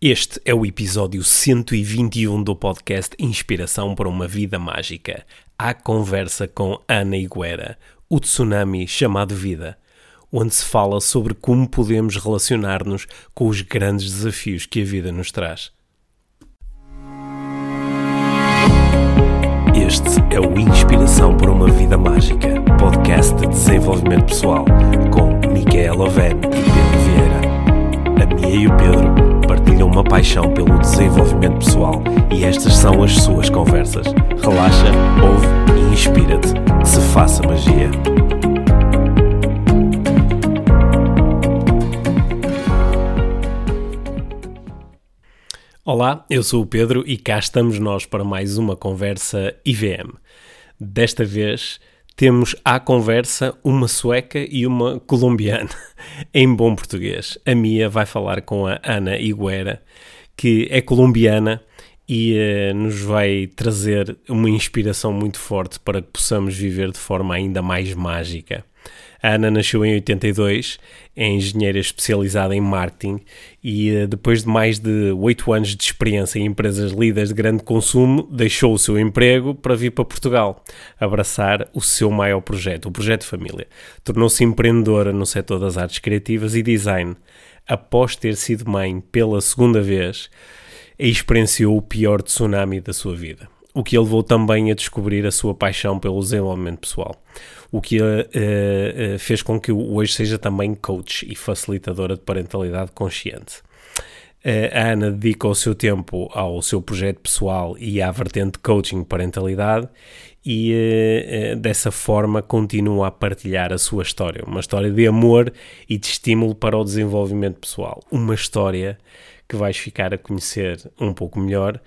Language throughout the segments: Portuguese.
Este é o episódio 121 do podcast Inspiração para uma Vida Mágica. A conversa com Ana Higuera, o tsunami chamado vida, onde se fala sobre como podemos relacionar-nos com os grandes desafios que a vida nos traz. Este é o Inspiração para uma Vida Mágica, podcast de desenvolvimento pessoal, com Micaela Oven e Pedro Vieira. A Mia e o Pedro partilham uma paixão pelo desenvolvimento pessoal e estas são as suas conversas. Relaxa, ouve e inspira-te. Se faça magia. Olá, eu sou o Pedro e cá estamos nós para mais uma conversa IVM. Desta vez temos à conversa uma sueca e uma colombiana, em bom português. A Mia vai falar com a Ana Higuera, que é colombiana e uh, nos vai trazer uma inspiração muito forte para que possamos viver de forma ainda mais mágica. A Ana nasceu em 82, é engenheira especializada em marketing e, eh, depois de mais de 8 anos de experiência em empresas líderes de grande consumo, deixou o seu emprego para vir para Portugal, abraçar o seu maior projeto, o Projeto Família. Tornou-se empreendedora no setor das artes criativas e design. Após ter sido mãe pela segunda vez, experienciou o pior tsunami da sua vida o que a levou também a descobrir a sua paixão pelo desenvolvimento pessoal, o que uh, uh, fez com que hoje seja também coach e facilitadora de parentalidade consciente. Uh, a Ana dedica o seu tempo ao seu projeto pessoal e à vertente coaching parentalidade e dessa forma continua a partilhar a sua história, uma história de amor e de estímulo para o desenvolvimento pessoal, uma história que vais ficar a conhecer um pouco melhor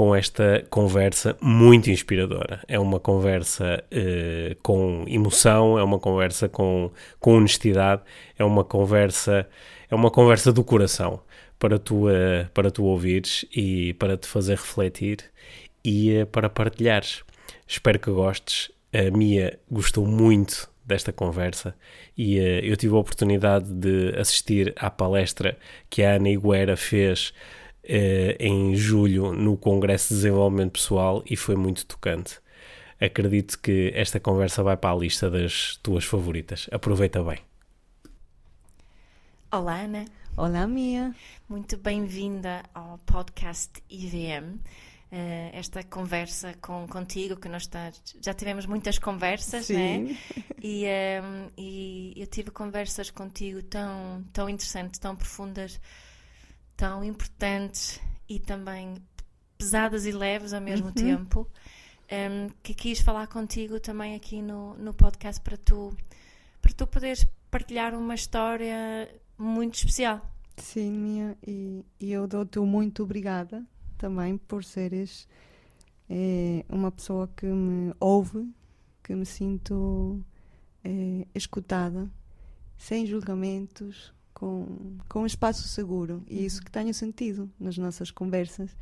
com esta conversa muito inspiradora. É uma conversa uh, com emoção, é uma conversa com, com honestidade, é uma conversa é uma conversa do coração para tu, uh, para tu ouvires e para te fazer refletir e uh, para partilhares. Espero que gostes. A Mia gostou muito desta conversa e eu tive a oportunidade de assistir à palestra que a Ana Higuera fez uh, em julho no Congresso de Desenvolvimento Pessoal e foi muito tocante. Acredito que esta conversa vai para a lista das tuas favoritas. Aproveita bem. Olá, Ana. Olá, Mia. Muito bem-vinda ao podcast IVM. Uh, esta conversa com, contigo, que nós está, já tivemos muitas conversas, Sim. né? E, um, ehm, e eu tive conversas contigo tão, tão interessantes, tão profundas, tão importantes e também pesadas e leves ao mesmo uhum. tempo, um, ehm, que quis falar contigo também aqui no, no podcast para tu, para tu poderes partilhar uma história muito especial. Sim, minha, e, e eu dou-te muito obrigada também por seres é, uma pessoa que me ouve, que me sinto é, escutada, sem julgamentos, com, com um espaço seguro. E isso uhum. que tenho sentido nas nossas conversas.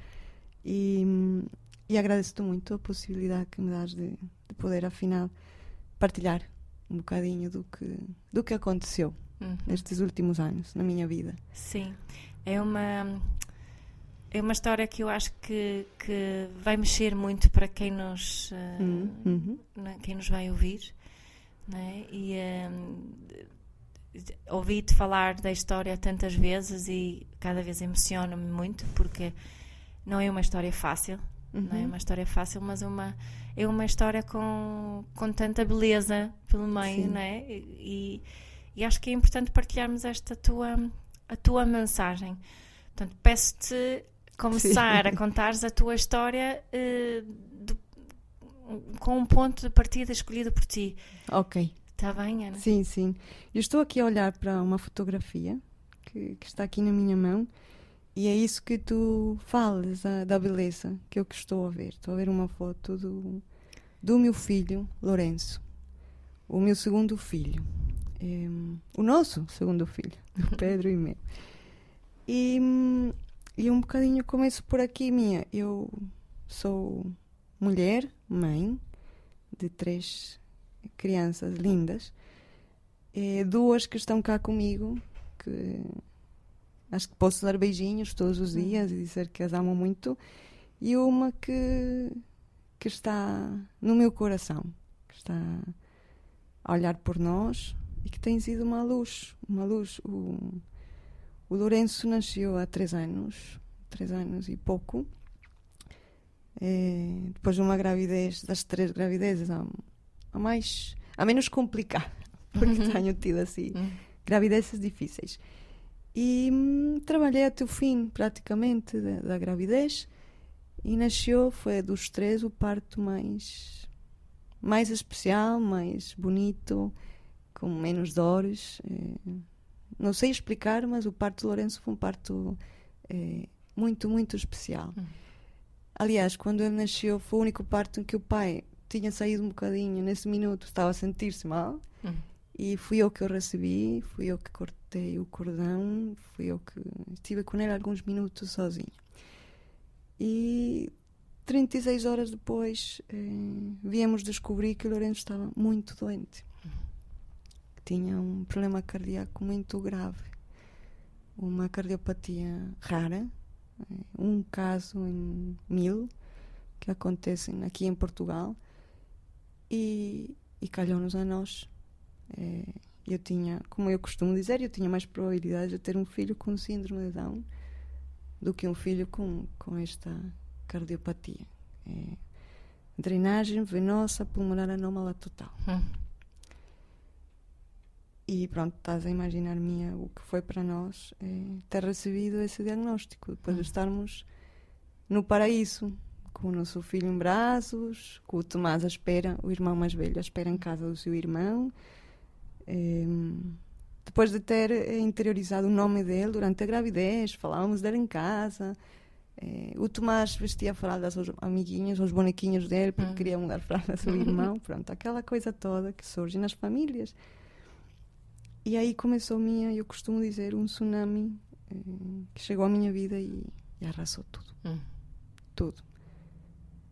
E, e agradeço-te muito a possibilidade que me dás de, de, poder, afinal, partilhar um bocadinho do que, do que aconteceu uhum. nestes últimos anos na minha vida. Sim, é uma é uma história que eu acho que, que vai mexer muito para quem nos, uh, uhum. quem nos vai ouvir. Né? E um, ouvi-te falar da história tantas vezes e cada vez emociona-me muito porque não é uma história fácil. Uhum. Não é uhum. uma história fácil, mas é uma, é uma história com, com tanta beleza pelo meio, né? E, e acho que é importante partilharmos esta tua, a tua mensagem. Portanto, peço-te começar Sim. a contares a tua história uh, do, com um ponto de partida escolhido por ti. Ok. Está bem, Ana? Sim, sim. Eu estou aqui a olhar para uma fotografia que, que está aqui na minha mão e é isso que tu falas, a, da beleza que eu que estou a ver. Estou a ver uma foto do, do meu filho, Lourenço. O meu segundo filho. É, o nosso segundo filho, Pedro e meu. E e um bocadinho começo por aqui, minha. Eu sou mulher, mãe de três crianças lindas. É, duas que estão cá comigo, que acho que posso dar beijinhos todos os dias e dizer que as amo muito. E uma que, que está no meu coração, que está a olhar por nós e que tem sido uma luz, uma luz. O, o Lourenço nasceu há três anos, três anos e pouco. É, depois de uma gravidez, das três gravidezes, a, a mais, a menos complicada, porque uhum. tenho tido assim uhum. gravidezes difíceis. E hum, trabalhei até o fim, praticamente, da, da, gravidez. E nasceu, foi dos três, o parto mais, mais especial, mais bonito, com menos dores. É, não sei explicar, mas o parto de Lourenço foi um parto é, muito, muito especial. Uhum. Aliás, quando ele nasceu, foi o único parto em que o pai tinha saído um bocadinho, nesse minuto estava a sentir-se mal. Uhum. E fui eu que o recebi, fui eu que cortei o cordão, fui eu que estive com ele alguns minutos sozinho. E 36 horas depois eh, viemos descobrir que o Lourenço estava muito doente. Tinha um problema cardíaco muito grave, uma cardiopatia rara, eh, um caso em mil que acontecem aqui em Portugal e, e calhou-nos a nós é, eu tinha, como eu costumo dizer, eu tinha mais probabilidade de ter um filho com síndrome de Down do que um filho com, com esta cardiopatia. É, drenagem venosa pulmonar anómala total. Hum. E pronto, estás a imaginar minha o que foi para nós é, ter recebido esse diagnóstico, depois hum. de estarmos no paraíso, com o nosso filho em braços, com o Tomás à espera, o irmão mais velho à espera em casa do seu irmão, Ehm, depois de ter eh, interiorizado o nome dele durante a gravidez, falávamos dele em casa. Eh, o Tomás vestia fraldas aos amiguinhos, aos bonequinhos dele, porque hum. queria mudar fraldas ao irmão. Pronto, aquela coisa toda que surge nas famílias. E aí começou a minha, eu costumo dizer, um tsunami eh, que chegou à minha vida e, e arrasou tudo. Hum. Tudo.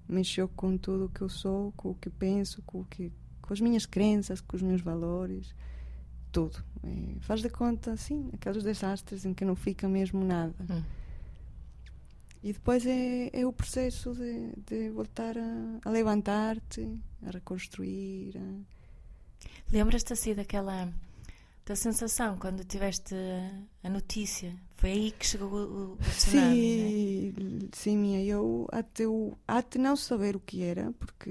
Mexeu com tudo o que eu sou, com o que penso, com o que com as minhas crenças, com os meus valores, tudo. É, faz de conta, sim, aqueles desastres em que não fica mesmo nada. Hum. E depois é, é o processo de, de voltar a, a levantar-te, a reconstruir. A... Lembras-te assim daquela da sensação quando tiveste a notícia? Foi aí que chegou o, o tsunami, Sim, né? sim, minha. Eu até, o, até não saber o que era, porque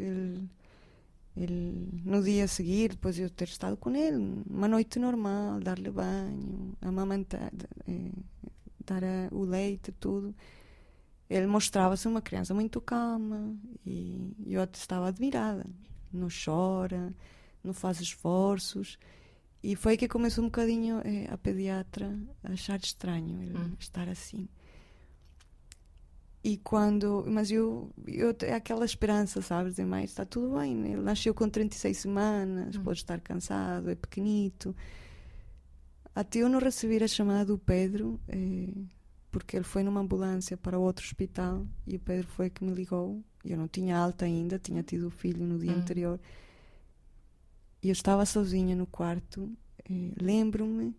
ele, no dia a seguir, depois de eu ter estado com ele, uma noite normal, dar-lhe banho, amamantar, é, dar a, o leite, tudo, ele mostrava-se uma criança muito calma e eu até estava admirada. Não chora, não faz esforços. E foi que começou um bocadinho é, a pediatra a achar estranho ele hum. estar assim. E quando. Mas eu. eu é aquela esperança, sabes? De mais, está tudo bem. Ele nasceu com 36 semanas, hum. pode estar cansado, é pequenito. Até eu não receber a chamada do Pedro, é, porque ele foi numa ambulância para outro hospital e o Pedro foi que me ligou. Eu não tinha alta ainda, tinha tido o filho no dia hum. anterior. E eu estava sozinha no quarto. É, Lembro-me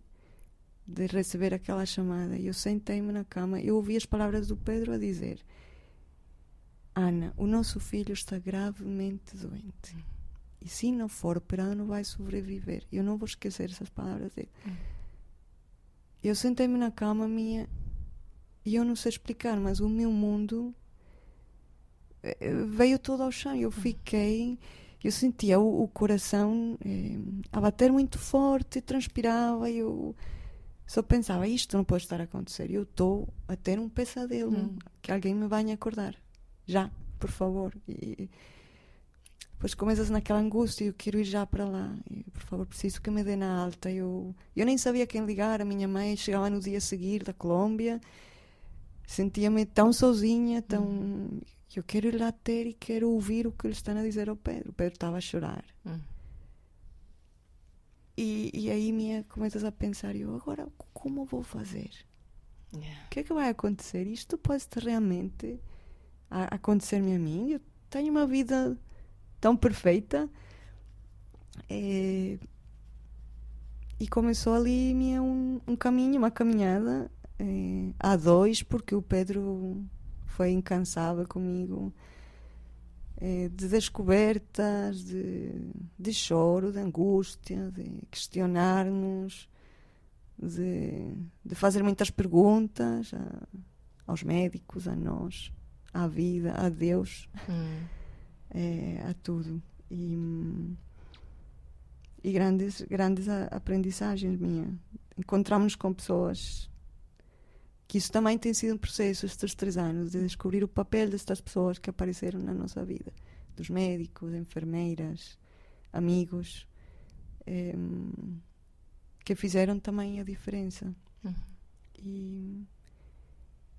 de receber aquela chamada. Eu sentei-me na cama e ouvi as palavras do Pedro a dizer: Ana, o nosso filho está gravemente doente. E se não for operado, não vai sobreviver. Eu não vou esquecer essas palavras dele. Eu sentei-me na cama minha e eu não sei explicar, mas o meu mundo eh, veio todo ao chão. Eu fiquei, eu sentia o, o coração eh, a bater muito forte, transpirava. Eu só pensava, isto não pode estar a acontecer. Eu estou a ter um pesadelo. Hum. Que alguém me venha acordar. Já, por favor. E depois começas naquela angústia. Eu quero ir já para lá. E, por favor, preciso que me dê na alta. Eu, eu nem sabia quem ligar. A minha mãe chegava no dia a seguir da Colômbia. Sentia-me tão sozinha, tão. Hum. Eu quero ir lá ter e quero ouvir o que eles estão a dizer ao Pedro. O Pedro estava a chorar. Hum. E, e aí minha começas a pensar, eu agora como vou fazer? Yeah. O que é que vai acontecer? Isto pode realmente acontecer-me a mim? Eu tenho uma vida tão perfeita. É... E começou ali minha, um, um caminho, uma caminhada eh, a dois, porque o Pedro foi incansável comigo eh, de descobertas, de, de choro, de angústia, de questionar-nos, de, de fazer muitas perguntas a, aos médicos, a nós, à vida, a Deus, hum. é, a tudo. E, e grandes, grandes aprendizagens minhas. Encontramos-nos com pessoas que isso também tem sido um processo estes três anos de descobrir o papel destas pessoas que apareceram na nossa vida dos médicos, enfermeiras, amigos eh, que fizeram também a diferença uhum. e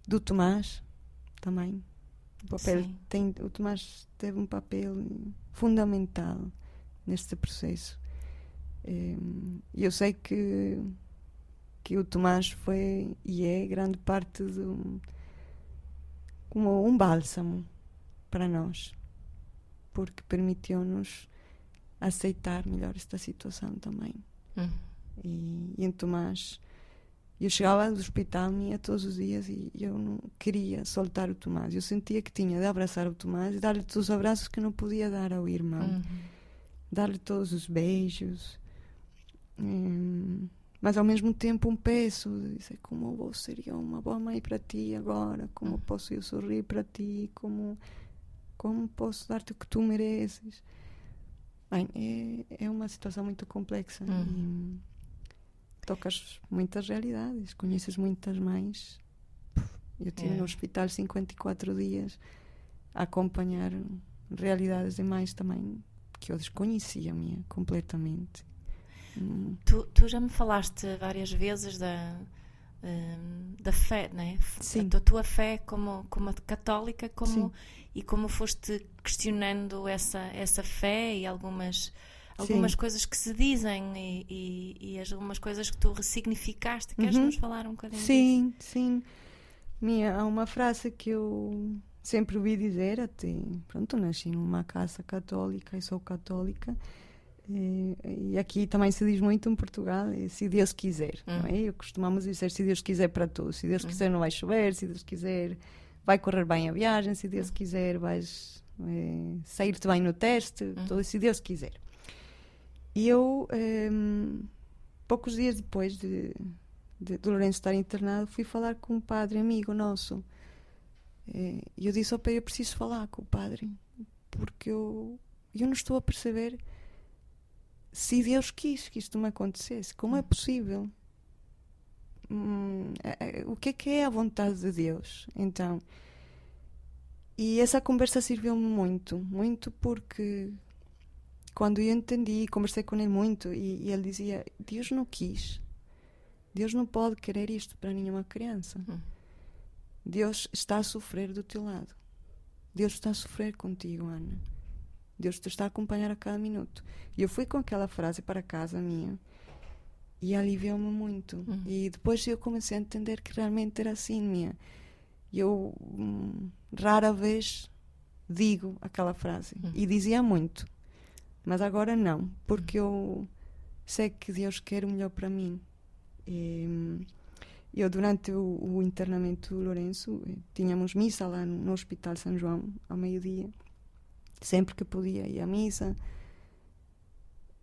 do Tomás também o papel Sim. tem o Tomás teve um papel fundamental neste processo e eu sei que que o Tomás foi e é grande parte do como um bálsamo para nós porque permitiu-nos aceitar melhor esta situação também uhum. e, e em Tomás eu chegava do hospital minha todos os dias e eu não queria soltar o Tomás eu sentia que tinha de abraçar o Tomás e dar-lhe todos os abraços que não podia dar ao irmão uhum. dar-lhe todos os beijos hum, mas ao mesmo tempo um peso de dizer como eu seria uma boa mãe para ti agora, como uhum. posso eu sorrir para ti, como, como posso dar-te o que tu mereces. Bem, é, é uma situação muito complexa uhum. e tocas muitas realidades, conheces muitas mães. Eu estive é. no hospital 54 dias a acompanhar realidades de mães também que eu desconhecia minha completamente Tu, tu, já me falaste várias vezes da, um, da fé, né? Sim. A tua fé como, como católica como, e como foste questionando essa, essa fé e algumas, algumas coisas que se dizem e, e, e, algumas coisas que tu ressignificaste. Queres uhum. nos falar um bocadinho Sim, disso? sim. Minha, há uma frase que eu sempre ouvi dizer até, pronto, nasci numa casa católica e sou católica e, e, aqui também se diz muito em Portugal, se Deus quiser. Uhum. Não é? Eu costumamos dizer se Deus quiser para tudo. Se Deus uhum. quiser não vai chover, se Deus quiser vai correr bem a viagem, se Deus uhum. quiser vais é, sair-te bem no teste, uhum. tudo, se Deus quiser. E eu, é, poucos dias depois de, de, de Lourenço estar internado, fui falar com um padre amigo nosso. Eh, e eu disse ao pai, eu preciso falar com o padre, porque eu, eu não estou a perceber se Deus quis que isto me acontecesse, como é possível? Hum, é, é, o que é que é a vontade de Deus? Então, e essa conversa serviu-me muito, muito porque quando eu entendi, conversei com ele muito e, e, ele dizia: Deus não quis, Deus não pode querer isto para nenhuma criança. Hum. Deus está a sofrer do teu lado. Deus está a sofrer contigo, Ana. Deus te está a acompanhar a cada minuto. E eu fui com aquela frase para casa minha e aliviou-me muito. Uhum. E depois eu comecei a entender que realmente era assim minha. Eu hum, rara vez digo aquela frase uhum. e dizia muito, mas agora não, porque eu sei que Deus quer o melhor para mim. E, hum, eu durante o, o internamento do Lourenço eh, tínhamos missa lá no, no Hospital São João ao meio-dia sempre que podia ir à missa.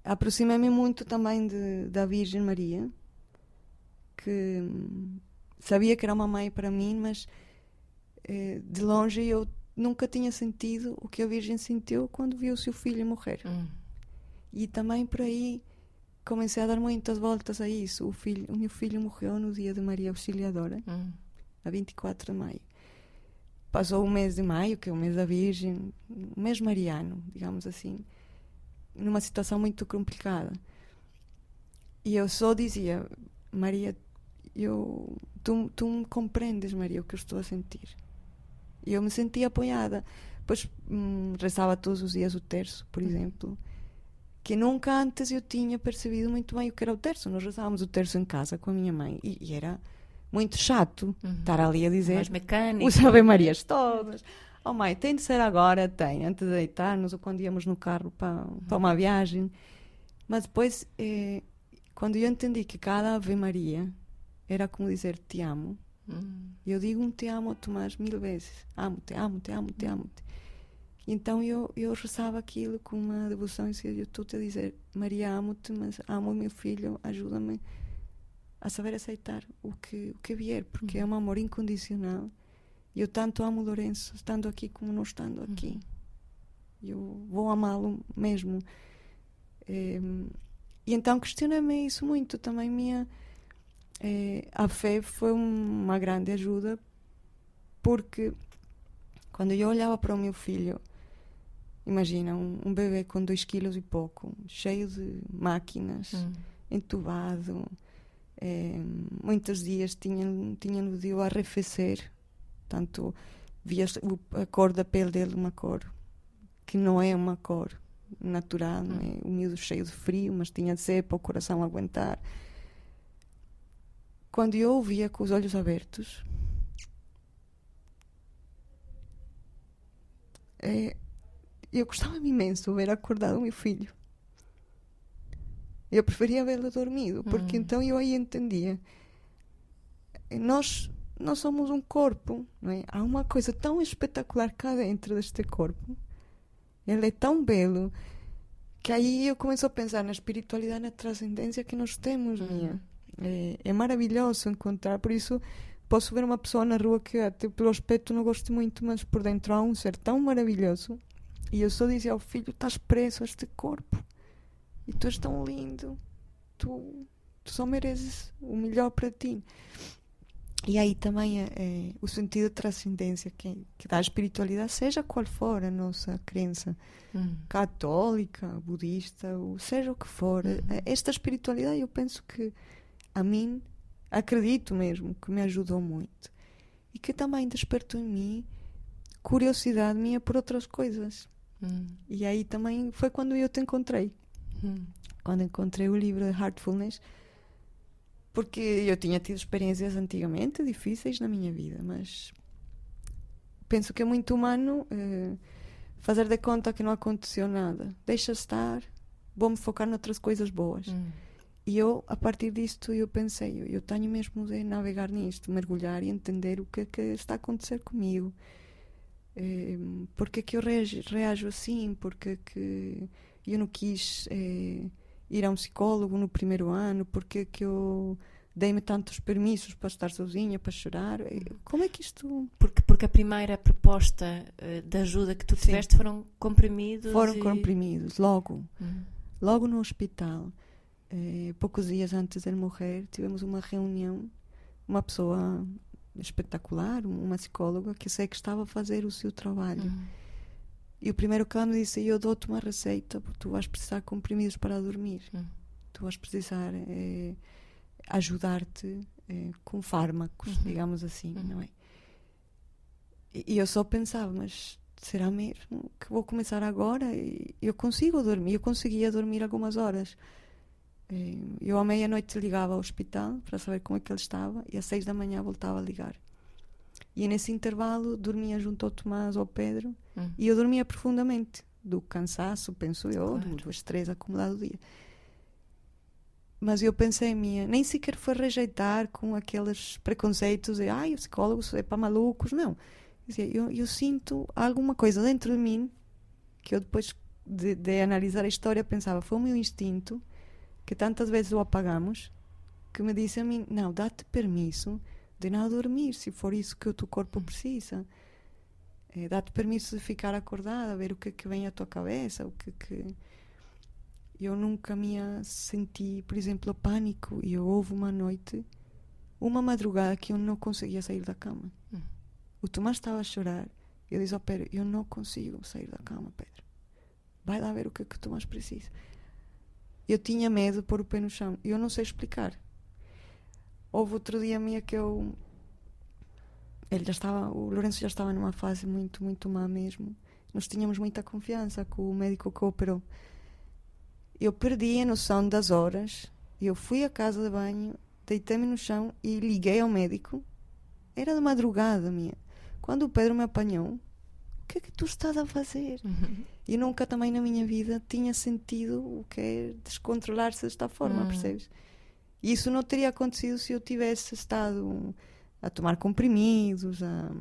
Aproximei-me muito também de, da Virgem Maria, que sabia que era uma mãe para mim, mas eh, de longe eu nunca tinha sentido o que a Virgem sentiu quando viu o seu filho morrer. Hum. E também por aí comecei a dar muitas voltas a isso. O, filho, o meu filho morreu no dia de Maria Auxiliadora, hum. a 24 de maio passou o mês de maio, que é o mês da Virgem, o mês mariano, digamos assim, numa situação muito complicada. E eu só dizia, Maria, eu, tu, tu me compreendes, Maria, o que eu estou a sentir. E eu me sentia apoiada. Depois hum, rezava todos os dias o terço, por exemplo, que nunca antes eu tinha percebido muito bem o que era o terço. Nós rezávamos o terço em casa com a minha mãe e, e era muito chato uhum. estar ali a dizer Mais mecânico. os Ave Marias todas. Oh mãe, tem de ser agora? Tem, antes de deitar-nos ou quando íamos no carro para, uhum. para uma viagem. Mas depois, eh, quando eu entendi que cada Ave Maria era como dizer te amo, Hum. Eu digo um te amo, Tomás, mil vezes. Amo-te, amo-te, amo-te, amo-te. Então eu, eu rezava aquilo com uma devoção e dizia: Eu estou-te a dizer, Maria, amo-te, mas amo o meu filho, ajuda-me a saber aceitar o que, o que vier, porque uhum. é um amor incondicional. Eu tanto amo Lourenço, estando aqui como não estando aqui. Uhum. Eu vou amá-lo mesmo. É, e então questionei-me isso muito. Também minha, é, a fé foi uma grande ajuda, porque quando eu olhava para o meu filho, imagina, um, um bebê com dois quilos e pouco, cheio de máquinas, uhum. entubado é, muitos dias tinham de o arrefecer, tanto via a cor da pele dele, uma cor que não é uma cor natural, não é? o miúdo cheio de frio, mas tinha de ser para o coração aguentar. Quando eu ouvia com os olhos abertos, é, eu gostava imenso de ver acordado o meu filho. Eu preferia vê-lo dormido, porque hum. então eu aí entendia. Nós, nós somos um corpo, não é? Há uma coisa tão espetacular cá dentro deste corpo. Ele é tão belo que aí eu começo a pensar na espiritualidade, na transcendência que nós temos, hum. minha. É, é, maravilhoso encontrar, por isso posso ver uma pessoa na rua que até pelo aspecto não gosto muito, mas por dentro há um ser tão maravilhoso. E eu só dizia ao filho: estás preso a este corpo. E tu és tão lindo. Tu, tu só mereces o melhor para ti. E aí também é, é, o sentido de transcendência que, que dá a espiritualidade, seja qual for a nossa crença, uhum. católica, budista, ou seja o que for, uhum. esta espiritualidade eu penso que a mim, acredito mesmo, que me ajudou muito. E que também despertou em mim curiosidade minha por outras coisas. Uhum. E aí também foi quando eu te encontrei. Hum. Quando encontrei o livro de Heartfulness, porque eu tinha tido experiências antigamente difíceis na minha vida, mas penso que é muito humano eh, fazer de conta que não aconteceu nada. Deixa estar, vou-me focar noutras coisas boas. Hum. E eu, a partir disto, eu pensei, eu, tenho mesmo de navegar nisto, mergulhar e entender o que é que está a acontecer comigo. Eh, porque é que eu reajo, reajo assim? Porque que eu não quis eh, ir a um psicólogo no primeiro ano, porque que eu dei-me tantos permissos para estar sozinha, para chorar. Eh, como é que isto. Porque, porque a primeira proposta uh, de ajuda que tu tiveste Sim. foram comprimidos? Foram e... comprimidos, logo. Uhum. Logo no hospital. Poucos dias antes de ele morrer, tivemos uma reunião. Uma pessoa espetacular, uma psicóloga, que sei que estava a fazer o seu trabalho. Uhum e o primeiro me disse: Eu dou-te uma receita, porque tu vais precisar de comprimidos para dormir. Hum. Tu vais precisar é, ajudar-te é, com fármacos, uhum. digamos assim, uhum. não é? E, e, eu só pensava: Mas será mesmo que vou começar agora? E eu consigo dormir. Eu conseguia dormir algumas horas. Eh, eu à meia-noite ligava ao hospital para saber como é que ele estava e às seis da manhã voltava a ligar. E nesse intervalo dormia junto ao Tomás ou ao Pedro hum. e eu dormia profundamente do cansaço, penso eu, claro. do estresse acumulado do dia. Mas eu pensei minha, nem sequer foi rejeitar com aqueles preconceitos de ai, o psicólogo é para malucos, não. Eu, eu sinto alguma coisa dentro de mim que eu depois de, de analisar a história pensava, foi o meu instinto que tantas vezes o apagamos que me disse a mim, não, dá-te permisso de não dormir, se for isso que o teu corpo precisa. É, Dá-te permisso de ficar acordada, ver o que é que vem à tua cabeça, o que é que. Eu nunca me senti, por exemplo, pânico. E houve uma noite, uma madrugada, que eu não conseguia sair da cama. Hum. O Tomás estava a chorar. Eu disse ao Pedro: Eu não consigo sair da cama, Pedro. Vai lá ver o que é que o Tomás precisa. Eu tinha medo de pôr o pé no chão. Eu não sei explicar. Houve outro dia minha que eu. Ele já estava. O Lourenço já estava numa fase muito, muito má mesmo. Nós tínhamos muita confiança com o médico que operou. Eu perdi a noção das horas. Eu fui à casa de banho, deitei-me no chão e liguei ao médico. Era de madrugada, minha. Quando o Pedro me apanhou, o que é que tu estás a fazer? Uhum. Eu nunca também na minha vida tinha sentido o que é descontrolar-se desta forma, uhum. percebes? E isso não teria acontecido se eu tivesse estado a tomar comprimidos, a,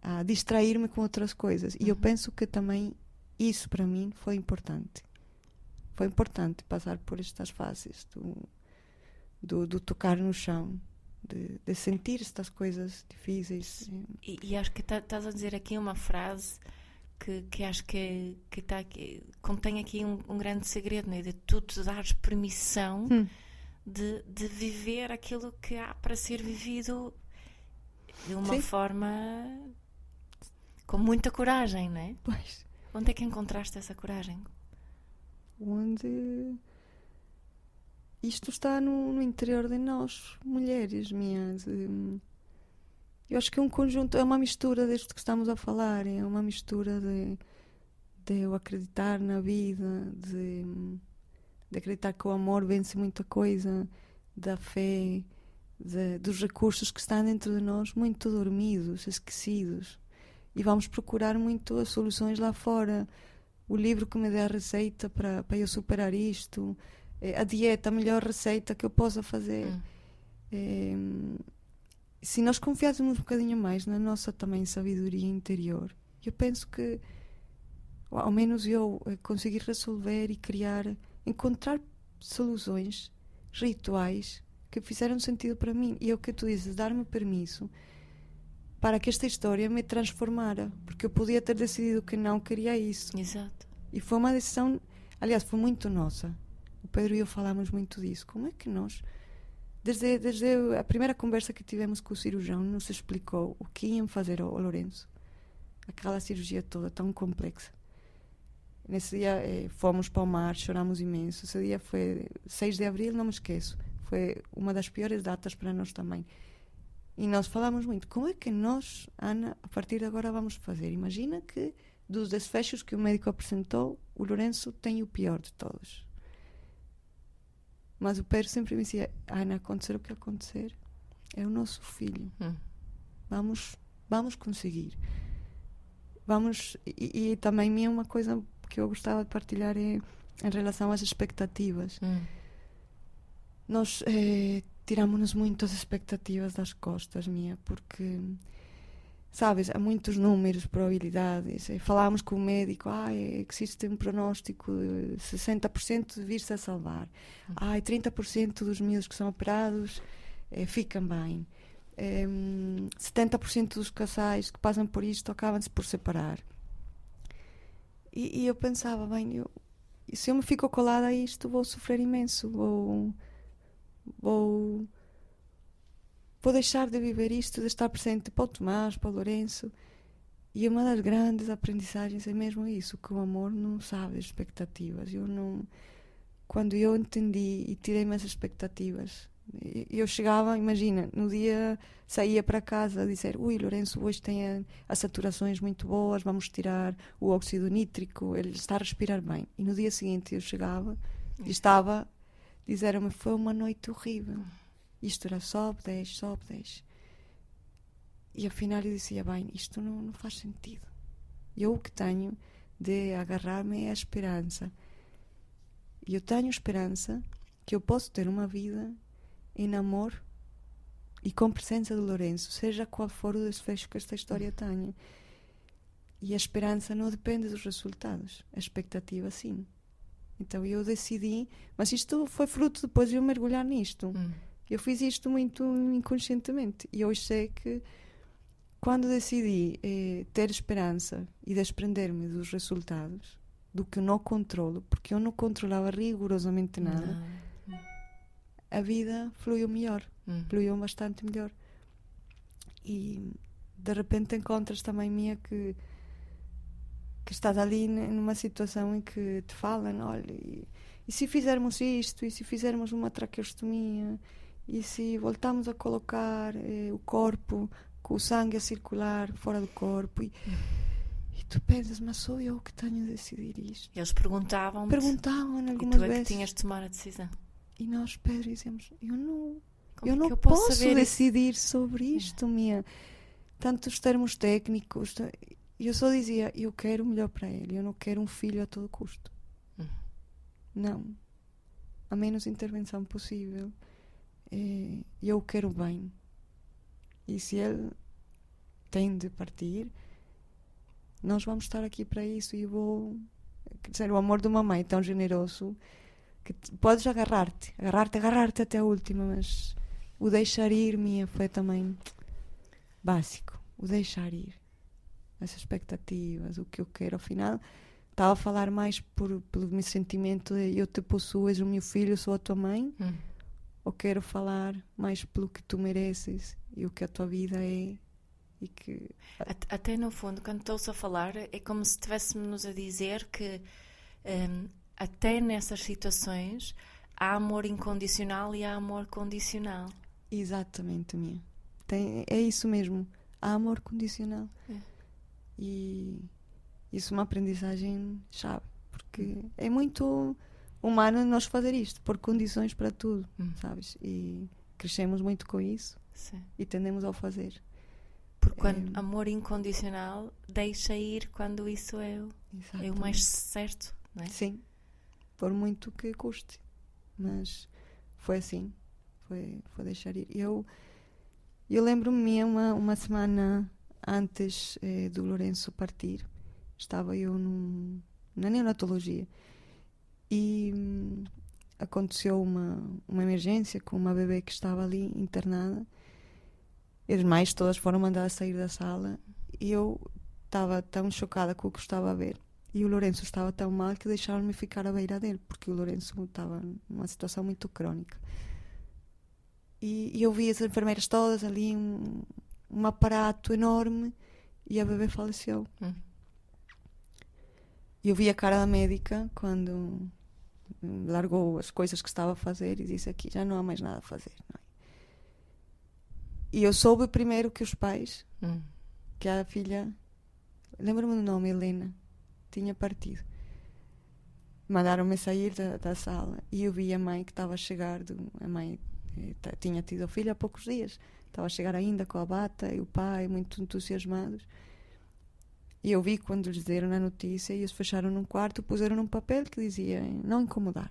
a distrair-me com outras coisas. E eu uhum. penso que também isso para mim foi importante. Foi importante passar por estas fases do, do, do tocar no chão, de, de, sentir estas coisas difíceis. E, e acho que tá, estás a dizer aqui uma frase que, que acho que, que tá aqui, contém aqui um, um grande segredo, né? de tu te dares permissão hum. De, de viver aquilo que há para ser vivido de uma Sim. forma com muita coragem, não é? Pois. Onde é que encontraste essa coragem? Onde isto está no, no interior de nós, mulheres minhas. Eu acho que é um conjunto, é uma mistura deste que estamos a falar, é uma mistura de, de eu acreditar na vida, de, de acreditar que o amor vence muita coisa, da fé, de, dos recursos que estão dentro de nós muito dormidos, esquecidos. E vamos procurar muito as soluções lá fora. O livro que me dê a receita para, para eu superar isto, é, a dieta, a melhor receita que eu possa fazer. Hum. É, se nós confiássemos um bocadinho mais na nossa também sabedoria interior, eu penso que, ao menos eu, eh, conseguir resolver e criar, encontrar soluções, rituais que fizeram sentido para mim. E é o que tu dizes, dar-me permisso para que esta história me transformara, porque eu podia ter decidido que não queria isso. Exato. E foi uma decisão, aliás, foi muito nossa. O Pedro e eu falámos muito disso. Como é que nós, desde, desde a primeira conversa que tivemos com o cirurgião, nos explicou o que iam fazer ao, Lourenço, aquela cirurgia toda tão complexa. Nesse dia eh, fomos para o mar, chorámos imenso. Esse dia foi 6 de abril, não me esqueço. Foi uma das piores datas para nós também. E nós falamos muito. Como é que nós, Ana, a partir de agora vamos fazer? Imagina que dos desfechos que o médico apresentou, o Lourenço tem o pior de todos. Mas o Pedro sempre me dizia: Ana, acontecer o que acontecer, é o nosso filho. Hum. Vamos, vamos conseguir. Vamos. E, e também minha uma coisa que eu gostava de partilhar é em relação às expectativas. Hum. Nós eh, tiramos-nos muito as expectativas das costas, minha, porque sabes, há muitos números, probabilidades. E falámos com o médico, ah, existe um pronóstico de 60% de vir-se a salvar. Ah, 30% dos miúdos que são operados eh, ficam bem. Eh, 70% dos casais que passam por isto acabam-se por separar. E, e, eu pensava, bem, eu, se eu me fico colada a isto, vou sofrer imenso, vou vou vou deixar de viver isto, de estar presente para o Tomás, para o Lourenço. E uma das grandes aprendizagens é mesmo isso, que o amor não sabe as expectativas. Eu não quando eu entendi e tirei minhas expectativas, eu chegava, imagina, no dia saía para casa a dizer: Ui, Lourenço, hoje tem as saturações muito boas, vamos tirar o óxido nítrico, ele está a respirar bem. E no dia seguinte eu chegava e estava disseram-me foi uma noite horrível. Isto era sobe, desce, sobe, desce. E afinal eu dizia, bem, isto não, não faz sentido. Eu o que tenho de agarrar-me é a esperança. E eu tenho esperança que eu posso ter uma vida em amor e com presença de Lourenço, seja qual for o desfecho que esta história tenha. E a esperança não depende dos resultados, a expectativa sim. Então eu decidi, mas isto foi fruto depois de eu mergulhar nisto. Hum. Eu fiz isto muito inconscientemente e hoje sei que quando decidi eh, ter esperança e desprender-me dos resultados, do que eu não controlo, porque eu não controlava rigorosamente nada, não. A vida fluiu melhor, hum. fluiu bastante melhor. E de repente encontras também minha que que estás ali numa situação em que te falam, olha, e, e se fizermos isto, e se fizermos uma traqueostomia, e se voltarmos a colocar eh, o corpo com o sangue a circular fora do corpo, e, e tu pensas, mas sou eu que tenho de decidir isto. Eles perguntavam Perguntavam algumas e tu é vezes. que tinhas de tomar a decisão. E nós, Pedro, dizemos, eu não, Como eu é não eu posso, posso decidir sobre isto, é. minha. Tantos termos técnicos, e eu só dizia: eu quero o melhor para ele, eu não quero um filho a todo custo. Uhum. Não. A menos intervenção possível. É, eu quero bem. E se ele tem de partir, nós vamos estar aqui para isso e vou. Quer dizer, o amor de uma mãe tão generoso que podes agarrar-te, agarrar-te, agarrar-te até a última, mas o deixar ir, minha, foi também básico. O deixar ir. As expectativas, o que eu quero. Ao final, estava a falar mais por, pelo meu sentimento de eu te possuo, és o meu filho, eu sou a tua mãe. Hum. Ou quero falar mais pelo que tu mereces e o que a tua vida é e que até no fundo quando estou a falar é como se estivéssemos a dizer que um, até nessas situações há amor incondicional e há amor condicional. Exatamente minha tem é isso mesmo. Há amor condicional. É. e isso é uma aprendizagem chave porque é muito humano nós fazer isto por condições para tudo hum. sabes? E crescemos muito com isso Sim. e tendemos a fazer. Porque quando é... amor incondicional deixa ir quando isso é, é o mais certo, não é? Sim, por muito que custe. Mas foi assim, foi, foi deixar ir. Eu, eu lembro-me uma, uma semana antes eh, do Lourenço partir, estava eu num, na neonatologia e hum, aconteceu uma, uma emergência com uma bebê que estava ali internada as mães todas foram mandadas sair da sala e eu estava tão chocada com o que estava a ver. E o Lourenço estava tão mal que deixaram-me ficar à beira dele, porque o Lourenço estava numa situação muito crónica. E, e eu vi as enfermeiras todas ali, um, um aparato enorme, e a bebê faleceu. Hum. Eu vi a cara da médica quando largou as coisas que estava a fazer e disse aqui já não há mais nada a fazer. É? E eu soube primeiro que os pais, hum. que a filha, lembro-me do nome, Helena, tinha partido. Mandaram-me sair da, da, sala e eu vi a mãe que estava a chegar. Do, a mãe eh, tinha tido a filha há poucos dias, estava a chegar ainda com a bata e o pai, muito entusiasmados. E eu vi quando lhes deram a notícia e eles fecharam num quarto, puseram num papel que dizia não incomodar.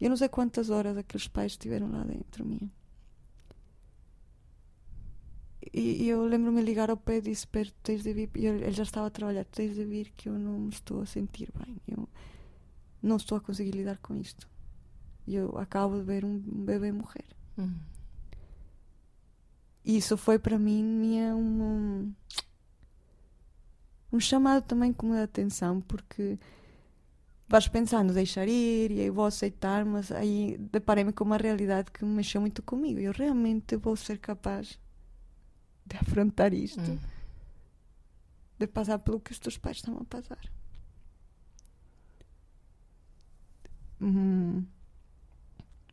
Eu não sei quantas horas aqueles pais estiveram lá dentro, minha. E, eu lembro-me ligar ao pé e disse: Pedro, tens de vir. E ele, ele já estava a trabalhar, tens de vir, que eu não me estou a sentir bem. Eu não estou a conseguir lidar com isto. E eu acabo de ver um, um bebê morrer. Uhum. Isso foi para mim minha, um, um chamado também como de atenção, porque vais pensando deixar ir e aí vou aceitar, mas aí deparei-me com uma realidade que me mexeu muito comigo. Eu realmente vou ser capaz de afrontar isto, hum. de passar pelo que os teus pais estão a passar. Hum.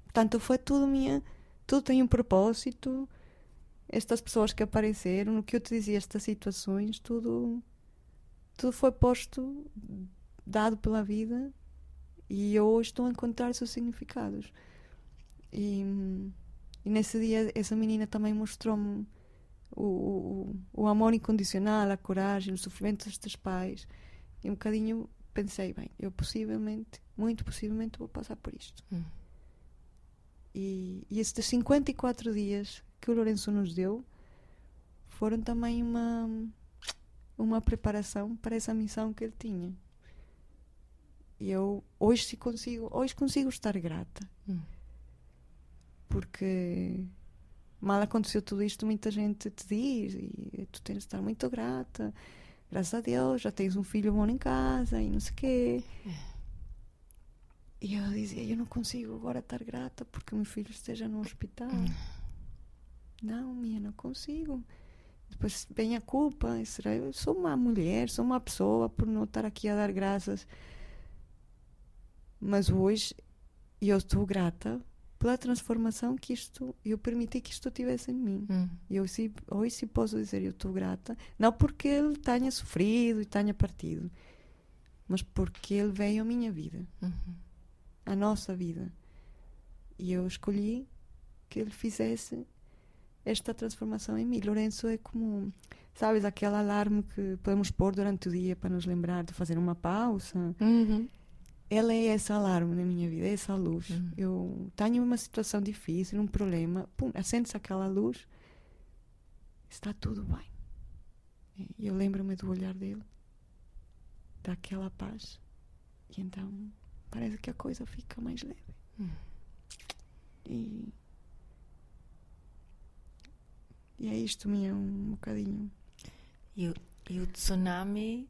Portanto, foi tudo minha. Tudo tem um propósito. Estas pessoas que apareceram, o que eu te dizia, estas situações, tudo. Tudo foi posto, dado pela vida, e eu hoje estou a encontrar seus significados. E, e nesse dia, essa menina também mostrou-me o, o, amor incondicional, a coragem, o sofrimento destes pais. E um bocadinho pensei, bem, eu possivelmente, muito possivelmente, vou passar por isto. Hum. E, e estes 54 dias que o Lourenço nos deu foram também uma, uma preparação para essa missão que ele tinha. E eu hoje se consigo, hoje consigo estar grata. Hum. Porque mal aconteceu tudo isto, muita gente te diz e tu tens de estar muito grata. Graças a Deus, já tens um filho bom em casa e não sei o quê. E eu dizia, eu não consigo agora estar grata porque o meu filho esteja no hospital. Não, minha, não consigo. Depois vem a culpa. Será eu sou uma mulher, sou uma pessoa por não estar aqui a dar graças. Mas hoje eu estou grata pela transformação que isto eu permiti que isto tivesse em mim. Hum. Eu se, hoje sim posso dizer eu estou grata, não porque ele tenha sofrido e tenha partido, mas porque ele veio à minha vida, uhum. à nossa vida. E eu escolhi que ele fizesse esta transformação em mim. Lourenço é como, sabes, aquele alarme que podemos pôr durante o dia para nos lembrar de fazer uma pausa. Uhum ela é esse alarme na minha vida, é essa luz. Uhum. Eu tenho uma situação difícil, um problema, pum, acende-se aquela luz está tudo bem. E eu lembro-me do olhar dele, daquela paz. E então parece que a coisa fica mais leve. Hum. E, e é isto, minha, um bocadinho. E o, e o tsunami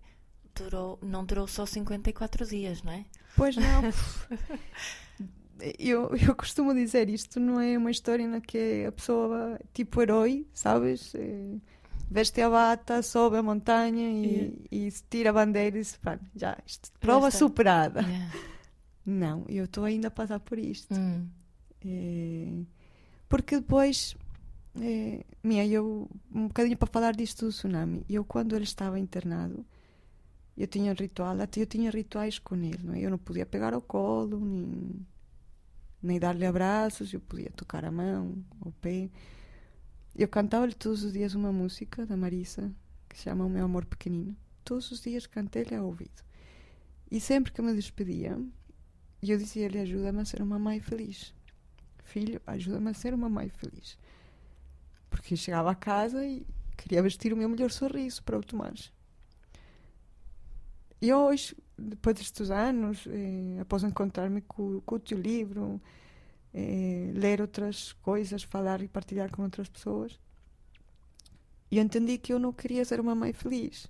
durou, não durou só 54 dias, não é? Pois não. eu, eu costumo dizer isto não é uma história na que a pessoa tipo herói, sabes? É, veste a bata, sobe a montanha e, yeah. e tira a bandeira e diz, já, isto, prova superada. Yeah. Não, eu estou ainda a passar por isto. Hum. É, porque depois, é, minha, eu, um bocadinho para falar disto do tsunami, eu quando ele estava internado, eu tinha um ritual, até eu tinha rituais com ele, não é? Eu não podia pegar ao colo, nem, nem dar-lhe abraços, eu podia tocar a mão, o pé. Eu cantava-lhe todos os dias uma música da Marisa, que se chama O Meu Amor Pequenino. Todos os dias cantei-lhe ao ouvido. E sempre que me despedia, eu dizia-lhe: Ajuda-me a ser uma mãe feliz. Filho, ajuda-me a ser uma mãe feliz. Porque chegava a casa e queria vestir o meu melhor sorriso para o Tomás. E hoje, depois destes anos, eh, após encontrar-me com, com o teu livro, eh, ler outras coisas, falar e partilhar com outras pessoas, eu entendi que eu não queria ser uma mãe feliz.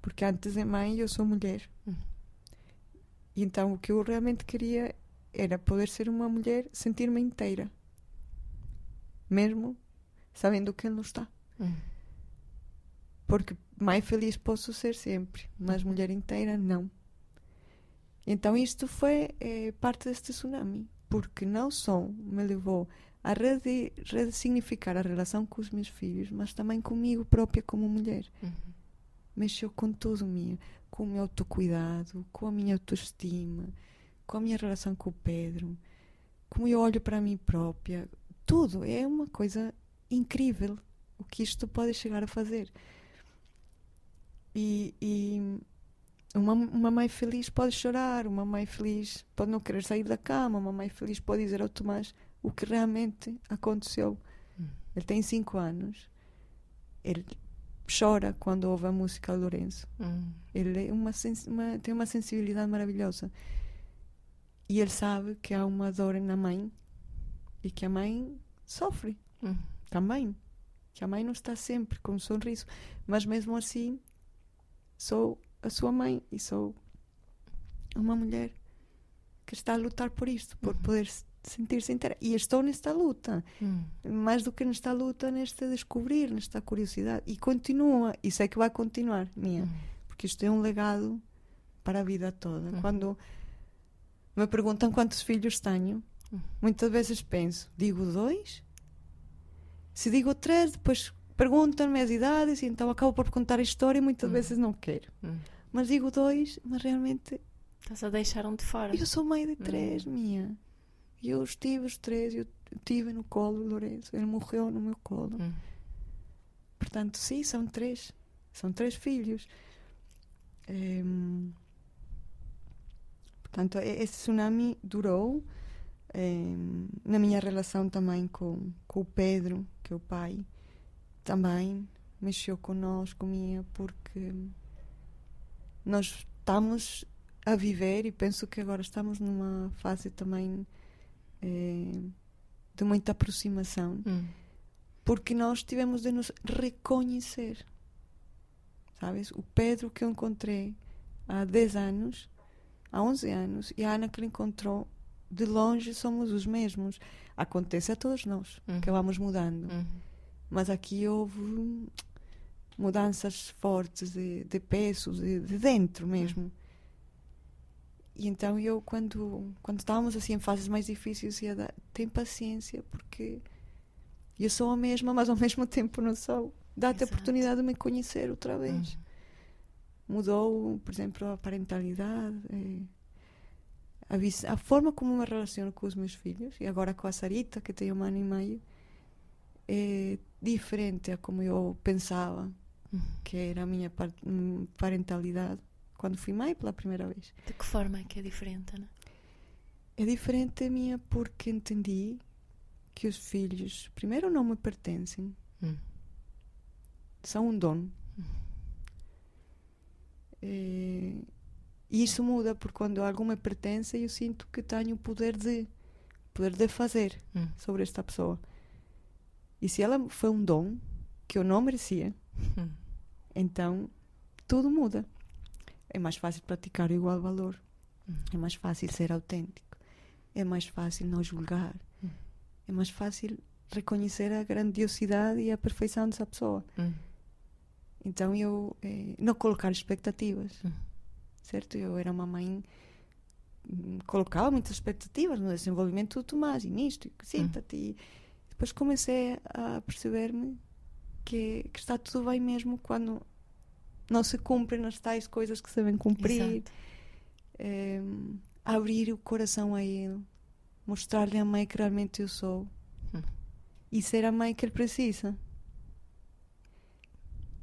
Porque antes de mãe eu sou mulher. Uhum. E então o que eu realmente queria era poder ser uma mulher, sentir-me inteira. Mesmo sabendo que ele não está. Uhum. Porque mãe feliz posso ser sempre, mas mulher inteira não. Então isto foi é, parte deste tsunami, porque não só me levou a ressignificar a relação com os meus filhos, mas também comigo própria como mulher. Uhum. Mexeu com tudo minha, com o meu autocuidado, com a minha autoestima, com a minha relação com o Pedro, como eu olho para mim própria. Tudo é uma coisa incrível o que isto pode chegar a fazer. E, e uma, uma mãe feliz pode chorar, uma mãe feliz pode não querer sair da cama, uma mãe feliz pode dizer ao Tomás o que realmente aconteceu. Hum. Ele tem cinco anos, ele chora quando ouve a música do Lourenço. Hum. Ele é uma, uma, tem uma sensibilidade maravilhosa. E ele sabe que há uma dor na mãe e que a mãe sofre hum. também. Que a mãe não está sempre com um sorriso. Mas mesmo assim, sou a sua mãe e sou uma mulher que está a lutar por isto, por uhum. poder sentir-se inteira. E estou nesta luta, uhum. mais do que nesta luta, nesta descobrir, nesta curiosidade. E continua, e sei que vai continuar, minha, uhum. porque isto é um legado para a vida toda. Uhum. Quando me perguntam quantos filhos tenho, uhum. muitas vezes penso, digo dois? Se digo três, depois perguntam-me as idades e então acabo por contar a história e muitas hum. vezes não quero. Hum. Mas digo dois, mas realmente. Estás a deixar um de fora. Eu sou mãe de três, hum. minha. Eu estive os três, eu tive no colo do Lourenço, ele morreu no meu colo. Hum. Portanto, sim, são três. São três filhos. É, portanto, esse tsunami durou. É, na minha relação também com, com o Pedro, que é o pai também mexeu connosco, minha, porque nós estamos a viver e penso que agora estamos numa fase também é, de muita aproximação, hum. porque nós tivemos de nos reconhecer. Sabes? O Pedro que eu encontrei há 10 anos, há 11 anos, e a Ana que ele encontrou, de longe somos os mesmos. Acontece a todos nós, uhum. que vamos mudando. Uhum mas aqui houve mudanças fortes de, de peso, de, de dentro mesmo. E então eu, quando, quando estávamos assim em fases mais difíceis, ia dar, tem paciência, porque eu sou a mesma, mas ao mesmo tempo não sou. Dá-te a oportunidade de me conhecer outra vez. Uhum. Mudou, por exemplo, a parentalidade, é, a, a, forma como me relaciono com os meus filhos, e agora com a Sarita, que tem um ano e meio, é diferente a como eu pensava uhum. que era a minha hum, parentalidade quando fui mãe pela primeira vez. De que forma é que é diferente, Ana? É diferente a minha porque entendi que os filhos, primeiro, não me pertencem. Hum. são um dom. E, e isso muda porque quando alguma pertence eu sinto que tenho o poder de poder de fazer hum. sobre esta pessoa. E se ela foi um dom que eu não merecia, Hum. então tudo muda. É mais fácil praticar o igual valor. Hum. É mais fácil ser autêntico. É mais fácil não julgar. Hum. É mais fácil reconhecer a grandiosidade e a perfeição dessa pessoa. Hum. Então eu eh, não colocar expectativas, Hum. certo? Eu era uma mãe hum, colocava muitas expectativas no desenvolvimento do Tomás e nisto, e sinta-te. Depois comecei a perceber-me que, que está tudo bem mesmo quando não se cumprem as tais coisas que se devem cumprir. Eh, abrir o coração a ele, mostrar-lhe a mãe que realmente eu sou Hum. e ser a mãe que ele precisa.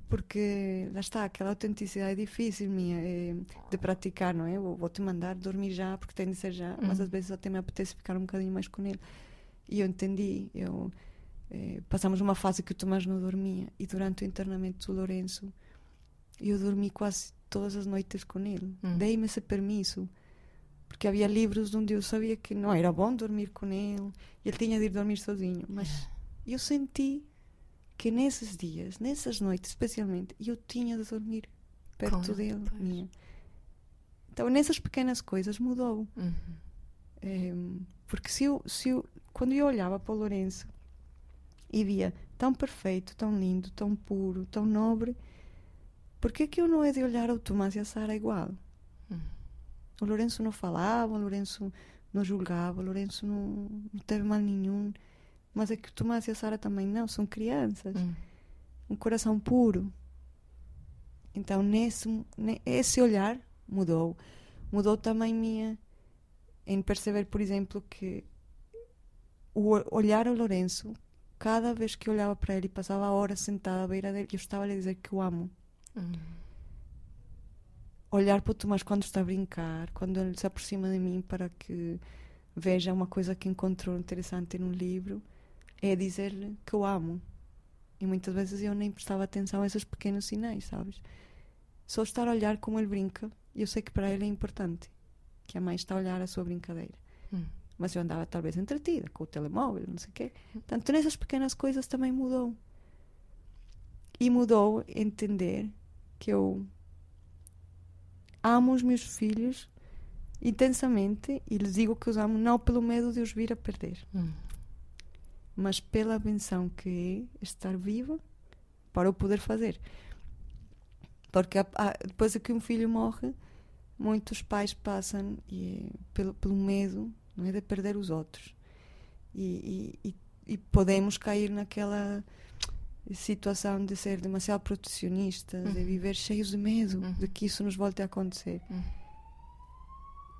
Porque lá está, aquela autenticidade é difícil minha eh, de praticar, não é? Eu Vou-te mandar dormir já, porque tem de ser já, mas Uhum. às vezes até me apetece ficar um bocadinho mais com ele. E eu entendi, eu eh, passamos uma fase que o Tomás não dormia e durante o internamento do Lourenço eu dormi quase todas as noites com ele. Hum. Dei-me esse permisso. Porque havia livros onde eu sabia que não era bom dormir com ele, e ele tinha de ir dormir sozinho. Mas eu senti que nesses dias, nessas noites especialmente, eu tinha de dormir perto ele, dele. minha. Então, nessas pequenas coisas mudou. Uhum. Em, porque se eu, se eu, quando eu olhava para o Lourenço e via tão perfeito, tão lindo, tão puro, tão nobre, por que que eu não é de olhar ao Tomás e a Sara igual? Hum. O Lourenço não falava, o Lourenço não julgava, o Lourenço não, não teve mal nenhum. Mas é que o Tomás e a Sara também não, são crianças. Hum. Um coração puro. Então, nesse, ne- esse olhar mudou. Mudou também minha em perceber, por exemplo, que o o- olhar ao Lourenço, cada vez que eu olhava para ele e passava horas sentada à beira dele, eu estava a lhe dizer que o amo. Hum. olhar para o Tomás quando está a brincar, quando ele se aproxima de mim para que veja uma coisa que encontrou interessante num livro, é dizer-lhe que eu amo. E muitas vezes eu nem prestava atenção a esses pequenos sinais, sabes? Só estar a olhar como ele brinca, eu sei que para ele é importante, que a mãe está a olhar a sua brincadeira. Mas eu andava talvez entretida, com o telemóvel, não sei o quê. Portanto, nessas pequenas coisas também mudou. E mudou entender que eu amo os meus filhos intensamente e lhes digo que os amo não pelo medo de os vir a perder, Hum. mas pela benção que é estar viva para o poder fazer. Porque há- há- depois de que um filho morre, muitos pais passam e, é pelo, pelo medo não é, de perder os outros. E, e- e- podemos cair naquela situação de ser demasiado protecionistas, de Uhum. viver cheios de medo Uhum. de que isso nos volte a acontecer. Uhum.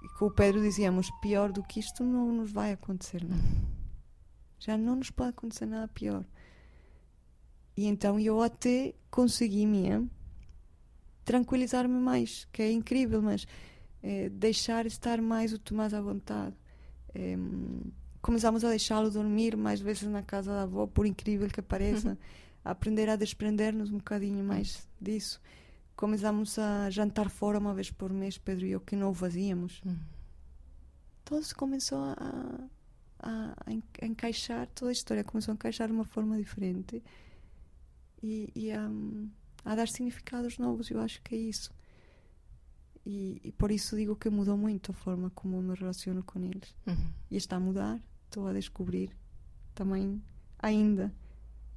E com o Pedro dizíamos: pior do que isto não nos vai acontecer nada. Já não nos pode acontecer nada pior. E então eu até consegui mesmo tranquilizar-me mais, que é incrível, mas eh, deixar estar mais o Tomás à vontade. Em, começamos a deixá-lo dormir mais vezes na casa da avó, por incrível que pareça, a aprender a desprender-nos um bocadinho mais disso. Começamos a jantar fora uma vez por mês, Pedro e eu, que não o fazíamos. Hum. Tudo se começou a, a, a en- a encaixar, toda a história começou a encaixar de uma forma diferente e, e a, a dar significados novos. Eu acho que é isso. E, e por isso digo que mudou muito a forma como eu me relaciono com eles. Uhum. E está a mudar, estou a descobrir também, ainda,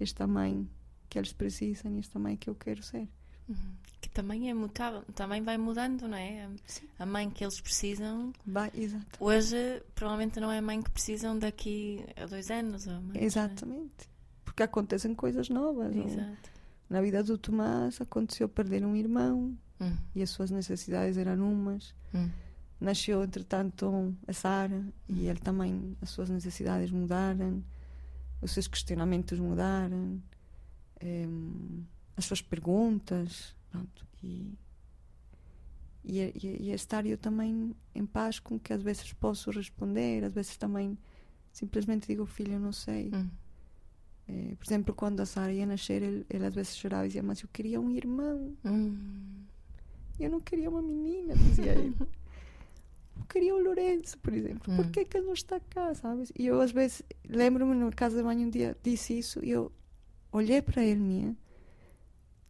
esta mãe que eles precisam e esta mãe que eu quero ser. Uhum. Que também é mutável, também vai mudando, não é? A- A mãe que eles precisam Vai, exato. hoje provavelmente não é a mãe que precisam daqui a dois anos ou mais. é? Exatamente. Porque acontecem coisas novas. ou- Exato. Na vida do Tomás aconteceu perder um irmão Hum. e as suas necessidades eram umas. Hum. Nasceu, entretanto, a Sara e ele também, as suas necessidades mudaram, os seus questionamentos mudaram, em, as suas perguntas. Pronto, e, e, e, e estar eu também em paz com que às vezes posso responder, às vezes também simplesmente digo, filho, eu não sei. Hum. É, por exemplo, quando a Sara ia nascer, ele, ele, às vezes chorava e dizia: Mas eu queria um irmão. Hum. Eu não queria uma menina, dizia ele. eu queria o Lourenço, por exemplo. Hum. Por que, que ele não está cá, sabes? E eu, às vezes, lembro-me na casa de banho um dia, disse isso e eu olhei para ele, minha.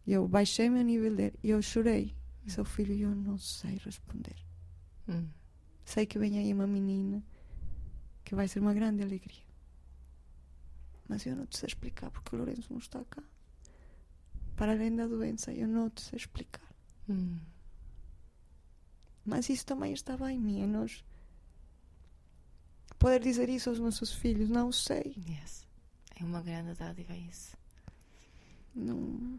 E eu baixei meu nível dele e eu chorei. E seu filho, eu não sei responder. Hum. Sei que vem aí uma menina que vai ser uma grande alegria. Mas eu não te sei explicar porque o Lourenço não está cá. Para além da doença, eu não te sei explicar. Hum. Mas isso também estava em mim. Nós poder dizer isso aos nossos filhos, não sei. Yes. É uma grande dádiva isso. Não,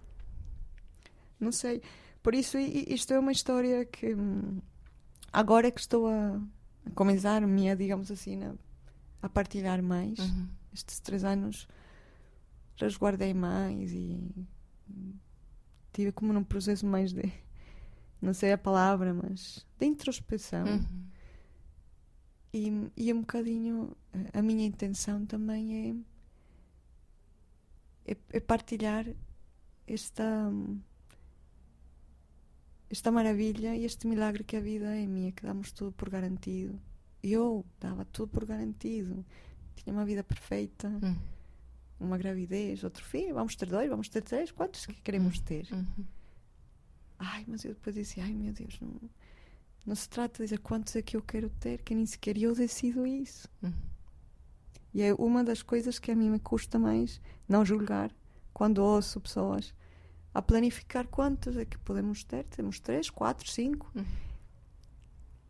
não sei. Por isso, isto é uma história que hum, agora é que estou a, a começar minha, digamos assim, a, a partilhar mais. Uhum. Estes três anos resguardei mais e tive como num processo mais de não sei a palavra, mas de introspeção. Uhum. E, e um bocadinho a minha intenção também é, é, é partilhar esta esta maravilha e este milagre que a vida é minha, que damos tudo por garantido. Eu dava tudo por garantido. Tinha uma vida perfeita, uhum. uma gravidez, outro filho, vamos ter dois, vamos ter três, quantos que queremos uhum. ter? Uhum. Ai, mas eu depois disse, ai meu Deus, não, não se trata de dizer quantos é que eu quero ter, que nem sequer eu decido isso. Uhum. E é uma das coisas que a mim me custa mais não julgar quando ouço pessoas a planificar quantos é que podemos ter. Temos três, quatro, cinco. Uhum.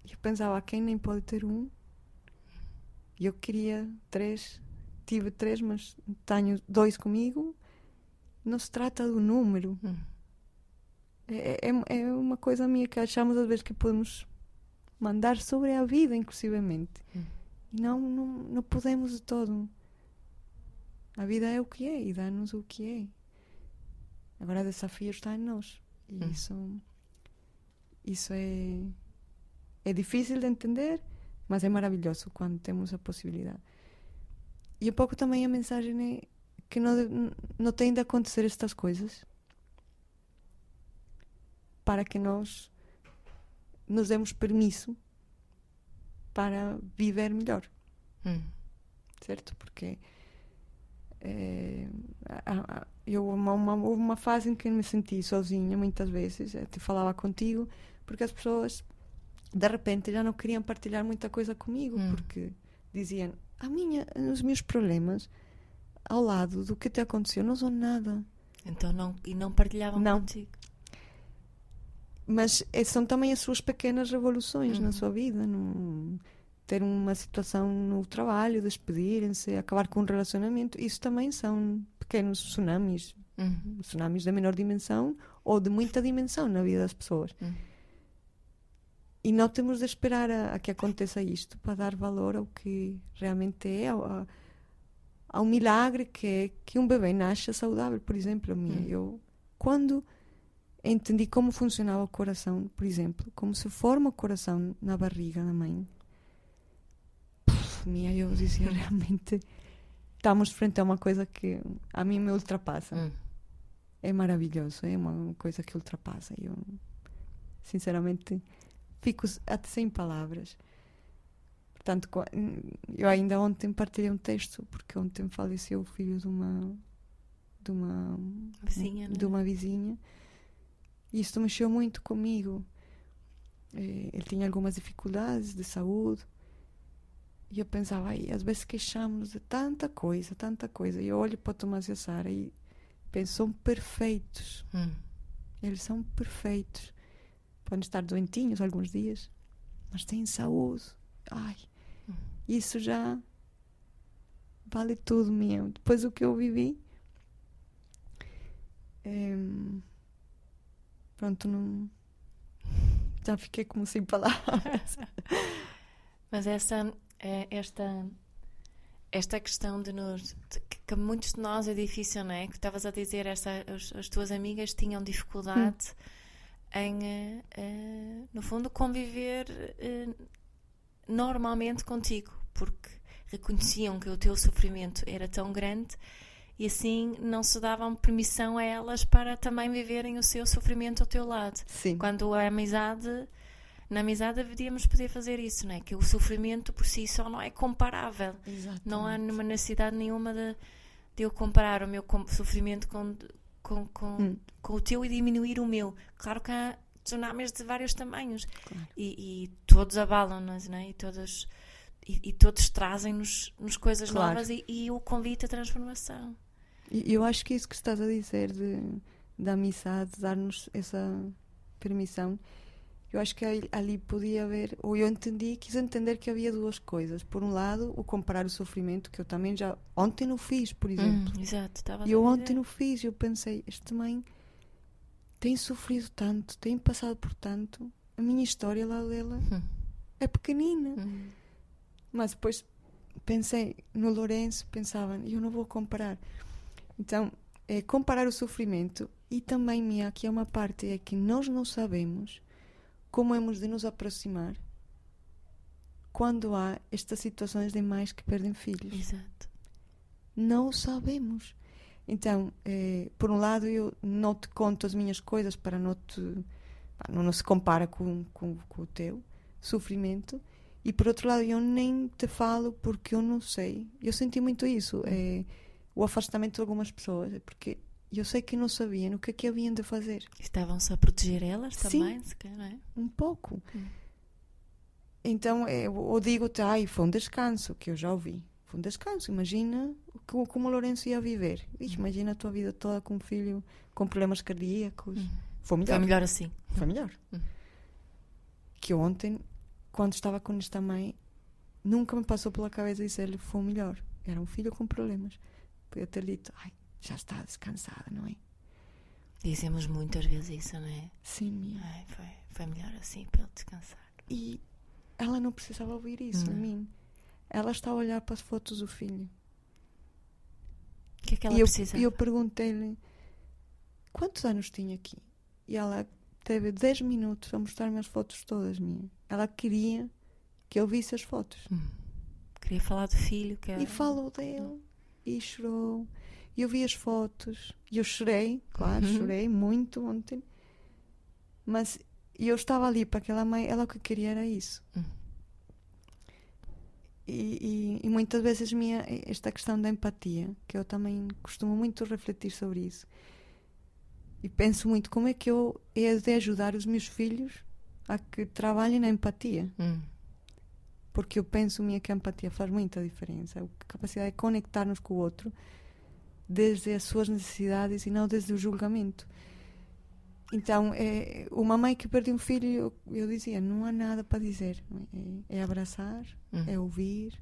E eu pensava, quem nem pode ter um? E eu queria três, tive três, mas tenho dois comigo. Não se trata do número. Uhum. É, é, é, uma coisa minha que achamos às vezes que podemos mandar sobre a vida, inclusivamente. Uhum. E não, não, não podemos de todo. A vida é o que é e dá-nos o que é. Agora o desafio está em nós. E hum. isso, isso é, é difícil de entender, mas é maravilhoso quando temos a possibilidade. E um pouco também a mensagem é que não, não tem de acontecer estas coisas para que nós nos demos permisso para viver melhor. Hum. Certo? Porque é, eu uma, uma, houve uma fase em que me senti sozinha muitas vezes até falava contigo porque as pessoas de repente já não queriam partilhar muita coisa comigo hum. porque diziam a minha os meus problemas ao lado do que te aconteceu não são nada então não e não partilhavam não. contigo mas é, são também as suas pequenas revoluções uhum. na sua vida não ter uma situação no trabalho, despedirem-se, acabar com um relacionamento, isso também são pequenos tsunamis, uhum. tsunamis da menor dimensão ou de muita dimensão na vida das pessoas. Uhum. E não temos de esperar a, a, que aconteça isto para dar valor ao que realmente é, ao, ao milagre que é que um bebê nasça saudável, por exemplo. Minha, uhum. Eu, quando entendi como funcionava o coração, por exemplo, como se forma o coração na barriga da mãe, minha, eu dizia realmente estamos frente a uma coisa que a mim me ultrapassa. Hum. É maravilhoso, é uma coisa que ultrapassa. Eu, sinceramente, fico até sem palavras. Portanto, eu ainda ontem partilhei um texto, porque ontem faleceu o filho de uma de uma vizinha, de uma vizinha. E isto mexeu muito comigo. Eh, ele tinha algumas dificuldades de saúde e eu pensava, aí, às vezes queixamos de tanta coisa, tanta coisa. E eu olho para o Tomás e a Sara e penso, são perfeitos. Hum. Eles são perfeitos. Podem estar doentinhos alguns dias, mas têm saúde. Ai, hum. isso já vale tudo meu. Depois do que eu vivi, é, pronto, não, já fiquei como sem palavras. Mas essa é esta esta questão de nos de, que muitos de nós é difícil, não é? Que estavas a dizer, esta, as, as tuas amigas tinham dificuldade hum. em, uh, uh, no fundo, conviver uh, normalmente contigo, porque reconheciam que o teu sofrimento era tão grande e assim não se davam permissão a elas para também viverem o seu sofrimento ao teu lado. Sim. Quando a amizade, na amizade deveríamos poder fazer isso, não é? Que o sofrimento por si só não é comparável. Exatamente. Não há nenhuma necessidade nenhuma de, de eu comparar o meu sofrimento com, com, com, Hum. com o teu e diminuir o meu. Claro que há tsunamis de vários tamanhos Claro. e, e todos abalam-nos, não é? E todos, e, e todos trazem-nos nos coisas Claro. novas e, e o convite à transformação. E eu acho que isso que estás a dizer de, da amizade, dar-nos essa permissão, eu acho que ali, podia haver, ou eu entendi, quis entender que havia duas coisas. Por um lado, o comparar o sofrimento, que eu também já ontem não fiz, por exemplo. Hum, exato, estava E eu ontem não fiz, eu pensei, este mãe tem sofrido tanto, tem passado por tanto, a minha história lá dela Hum. é pequenina. Hum. Mas depois pensei no Lourenço, pensava, eu não vou comparar. Então, é comparar o sofrimento e também, Mia, aqui é uma parte é que nós não sabemos como hemos de nos aproximar quando há estas situações de mães que perdem filhos. Exato. Não sabemos. Então, eh, por um lado, eu não te conto as minhas coisas para não te. Não, não se compara com, com, com o teu sofrimento. E por outro lado, eu nem te falo porque eu não sei. Eu senti muito isso. eh, o afastamento de algumas pessoas. é Porque eu sei que não sabiam o que é que haviam de fazer. Estavam-se a proteger elas Sim. também, se calhar, não é? Um pouco. Hum. Então, eh, eu ou digo-te, ai, foi um descanso, que eu já ouvi. Foi um descanso. Imagina como, como o Lourenço ia viver. Ixi, imagina a tua vida toda com um filho com problemas cardíacos. Hum. Foi melhor. Foi melhor assim. Foi melhor. Hum. Que ontem, quando estava com esta mãe, nunca me passou pela cabeça dizer-lhe foi melhor. Era um filho com problemas. Podia ter dito, ai, já está descansada, não é? Dizemos muitas vezes isso, não é? Sim, minha. Ai, foi, foi melhor assim para ele descansar. E ela não precisava ouvir isso Não. mim. Ela está a olhar para as fotos do filho. O que é que ela e eu, e eu perguntei-lhe quantos anos tinha aqui. E ela teve 10 minutos a mostrar-me as fotos todas minhas. Ela queria que eu visse as fotos. Hum. Queria falar do filho que E falou dele. E chorou. E eu vi as fotos. E eu chorei, claro, Uhum. chorei muito ontem. Mas eu estava ali para aquela mãe, ela o que queria era isso. Hum. E, e- e muitas vezes minha, esta questão da empatia, que eu também costumo muito refletir sobre isso. E penso muito como é que eu he de ajudar os meus filhos a que trabalhem na empatia. Hum. Porque eu penso minha que a empatia faz muita diferença. A capacidade de conectar-nos com o outro desde as suas necessidades e não desde o julgamento. Então, é, uma mãe que perde um filho, eu, eu dizia, não há nada para dizer. É, é abraçar, Hum. é ouvir,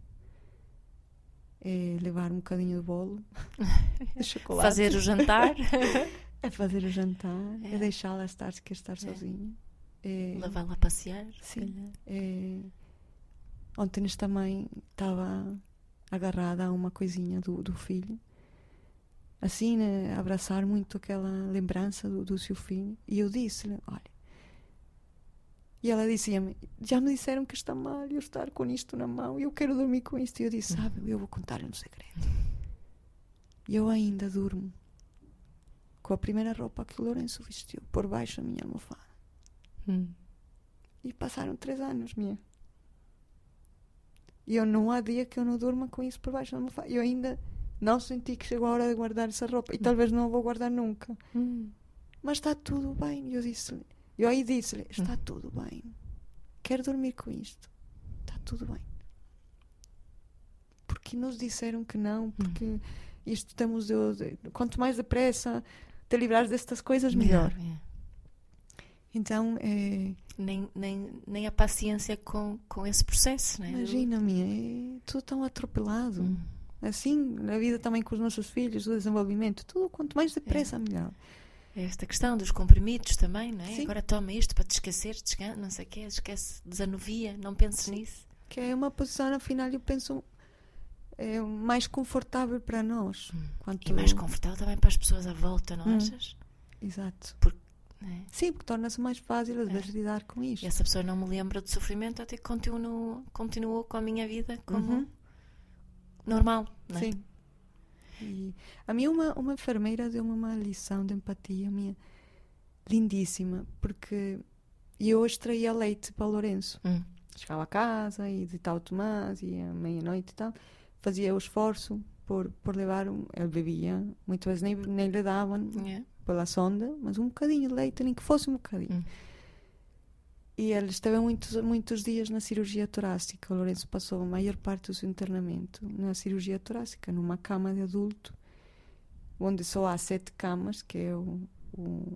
é levar um bocadinho de bolo, de chocolate. Fazer o jantar, É fazer o jantar, é, É. deixá-la estar se quer estar sozinha. É, levá-la a passear. se Sim. Ontem esta mãe estava agarrada a uma coisinha do, do filho, assim, né, abraçar muito aquela lembrança do, do seu filho. E eu disse-lhe: Olha. E ela dizia-me: Já me disseram que está mal eu estar com isto na mão e eu quero dormir com isto. E eu disse: Sabe, eu vou contar-lhe um segredo. E eu ainda durmo com a primeira roupa que o Lourenço vestiu por baixo da minha almofada. Hum. E passaram três anos, minha. E eu não há dia que eu não durma com isso por baixo da almofada. Eu ainda não senti que chegou a hora de guardar essa roupa. E talvez não a vou guardar nunca. Hum. Mas está tudo bem. Eu disse-lhe. Eu aí disse-lhe: Está tudo bem. Quero dormir com isto. Está tudo bem. Porque nos disseram que não. Porque isto temos de, de- Quanto mais depressa te livrares destas coisas, melhor. é. Então, é. Nem, nem, nem a paciência com, com esse processo, né? Imagina, minha, é tudo tão atropelado. Hum. Assim, na vida também com os nossos filhos, o desenvolvimento, tudo quanto mais depressa, melhor. É Esta questão dos comprimidos também, não é? Sim. Agora toma isto para te esquecer, não sei o quê, esquece, desanuvia, não penses nisso. Que é uma posição, afinal, eu penso, é mais confortável para nós. Quanto... E mais confortável também para as pessoas à volta, não Hum. achas? Exato. Não é? Sim, porque torna-se mais fácil às É. vezes lidar com isto. E essa pessoa não me lembra do sofrimento, até que continuo, continuo com a minha vida como Uhum. normal, não é? Sim. E a mim uma, uma enfermeira deu-me uma lição de empatia minha lindíssima, porque eu extraía leite para o Lourenço. Hum. Chegava a casa e deitava o Tomás e à meia-noite e tal. Fazia o esforço por, por levar. Um, ele bebia, muitas vezes nem, nem lhe davam Yeah. Pela sonda, mas um bocadinho de leite, nem que fosse um bocadinho. Hum. E ele esteve muitos, muitos dias na cirurgia torácica. O Lourenço passou a maior parte do seu internamento na cirurgia torácica, numa cama de adulto, onde só há sete camas, que é o, o,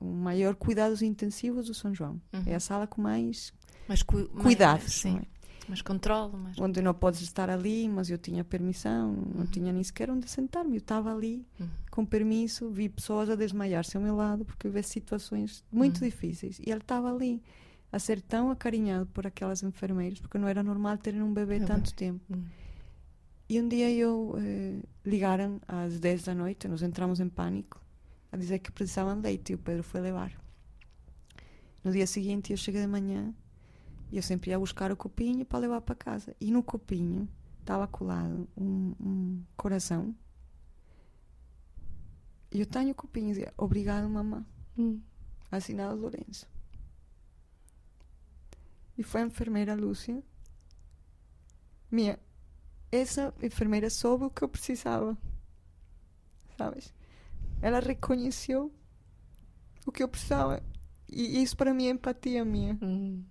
o maior cuidados intensivos do São João. Uhum. É a sala com mais Mas cu mas- cuidados. Sim. é? Mas controle, mas. Onde não podes estar ali, mas eu tinha permissão, não Uhum. tinha nem sequer onde sentar-me. Eu estava ali Uhum. com permisso, vi pessoas a desmaiar-se ao meu lado porque eu situações muito Uhum. difíceis. E ele estava ali a ser tão acarinhado por aquelas enfermeiras, porque não era normal terem um bebê Meu tanto tempo. Hum. E um dia eu eh, ligaram às 10 da noite, nós entramos em pânico, a dizer que precisavam de leite e o Pedro foi levar. No dia seguinte eu cheguei de manhã e eu sempre ia buscar o copinho para levar para casa. E no copinho estava colado um, um coração. E eu tenho o copinho e dizia, obrigado mamã, Hum. assinado Lourenço. E foi a enfermeira Lúcia. Minha, essa enfermeira soube o que eu precisava. Sabes? Ela reconheceu o que eu precisava. E isso para mim é empatia minha. Hum.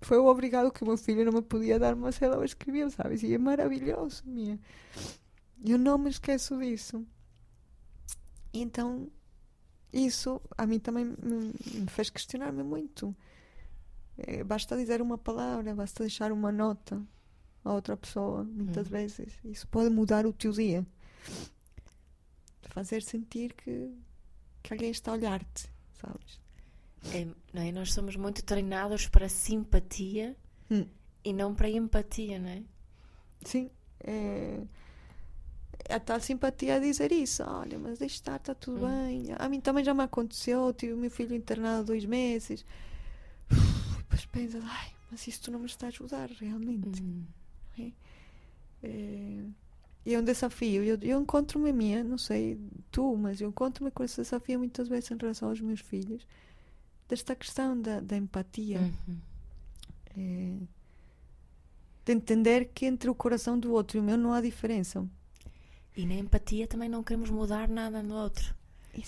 Foi o obrigado que o meu filho não me podia dar, mas ela o escreveu, sabes? E é maravilhoso, minha. Eu não me esqueço disso. Então, isso a mim também me, me fez questionar-me muito. Eh, basta dizer uma palavra, basta deixar uma nota a outra pessoa, muitas Hum. vezes. Isso pode mudar o teu dia. Fazer sentir que, que alguém está a olhar-te, sabes? É, não é? Nós somos muito treinados para simpatia Hum. e não para empatia, não é? Sim, é, é a tal simpatia a dizer isso. Olha, mas deixa estar, está tudo Hum. bem. A mim também já me aconteceu. Tive o meu filho internado dois meses. Uf, depois pensas, ai, mas isto não me está a ajudar realmente. Hum. É, e é um desafio. Eu, eu encontro-me a minha, não sei tu, mas eu encontro-me com esse desafio muitas vezes em relação aos meus filhos, desta questão da, da empatia. Uhum. É, de entender que entre o coração do outro e o meu não há diferença. E na empatia também não queremos mudar nada no outro.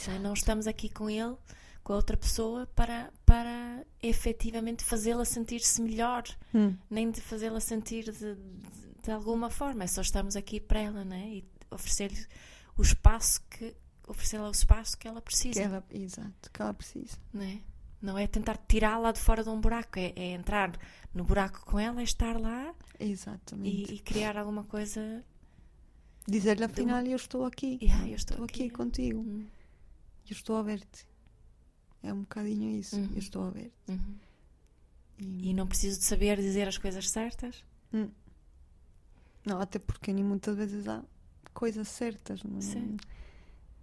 não é? Não estamos aqui com ele, com a outra pessoa, para, para efetivamente fazê-la sentir-se melhor, Hum. nem de fazê-la sentir de, de, de alguma forma. É só estamos aqui para ela, né? E oferecer-lhe o espaço que oferecer-lhe o espaço que ela precisa. Que ela, exato, que ela precisa. Não é? Não é tentar tirá-la de fora de um buraco, é, é entrar no buraco com ela, é estar lá Exatamente. e, e criar alguma coisa. Dizer-lhe afinal, eu estou aqui. Yeah, eu estou aqui. aqui. contigo. Hum, Eu estou a ver-te. É um bocadinho isso. Uhum. Eu estou a ver-te. uhum. E- E não preciso de saber dizer as coisas certas. Não, até porque nem muitas vezes há coisas certas. Não, Sim.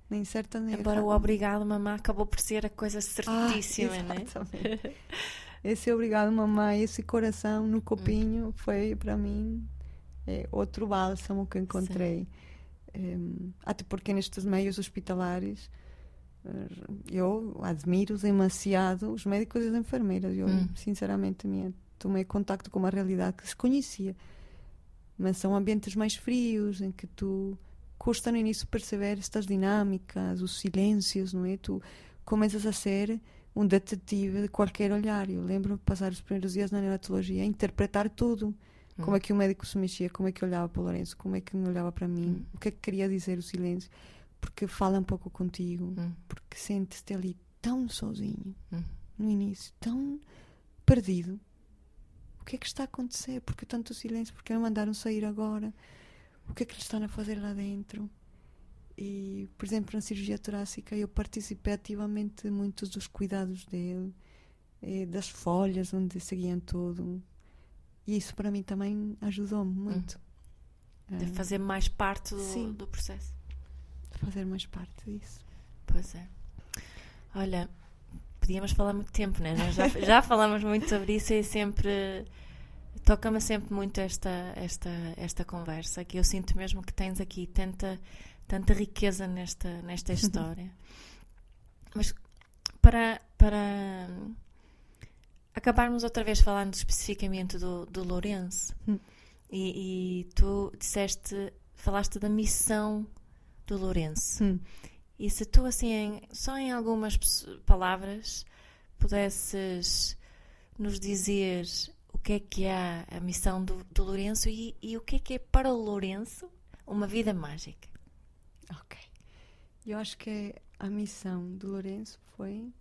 Nem certas nem Embora o obrigado, mamá, acabou por ser a coisa Ah, certíssima, né? exatamente. Esse obrigado, mamãe, esse coração no copinho foi para mim é, outro bálsamo que encontrei. Até porque nestes meios hospitalares eh, eu admiro demasiado os médicos e as enfermeiras. Eu, Hum. sinceramente, minha, tomei contacto com uma realidade que se conhecia. Mas são ambientes mais frios, em que tu custa no início perceber estas dinâmicas, os silêncios, não é? Tu começas a ser um detetive de qualquer olhar. Eu lembro-me de passar os primeiros dias na neonatologia a interpretar tudo. Como Hum. é que o médico se mexia, como é que olhava para o Lourenço, como é que me olhava para mim, Hum. o que é que queria dizer o silêncio. Porque fala um pouco contigo, Hum, porque sentes-te ali tão sozinho, hum. no início, tão perdido. O que é que está a acontecer? Porque tanto silêncio? Porque me mandaram sair agora? O que é que lhe estão a fazer lá dentro? E, por exemplo, na cirurgia torácica, eu participei ativamente de muitos dos cuidados dele, eh, das folhas onde seguiam tudo. E isso para mim também ajudou-me muito. De a fazer mais parte do, Sim. do processo. fazer mais parte disso. Pois é. Olha, podíamos falar muito tempo, né? Nós já, já falamos muito sobre isso e sempre toca-me sempre muito esta, esta, esta conversa, que eu sinto mesmo que tens aqui tanta, tanta riqueza nesta, nesta história. Mas para, para acabarmos outra vez falando especificamente do, do Lourenço, hum. e, e, tu disseste, falaste da missão do Lourenço. Hum. E se tu, assim, em, só em algumas palavras, pudesses nos dizer que é que é a missão do, do Lourenço e, e, o que é que é para o Lourenço uma vida mágica. Ok. Eu acho que a missão do Lourenço foi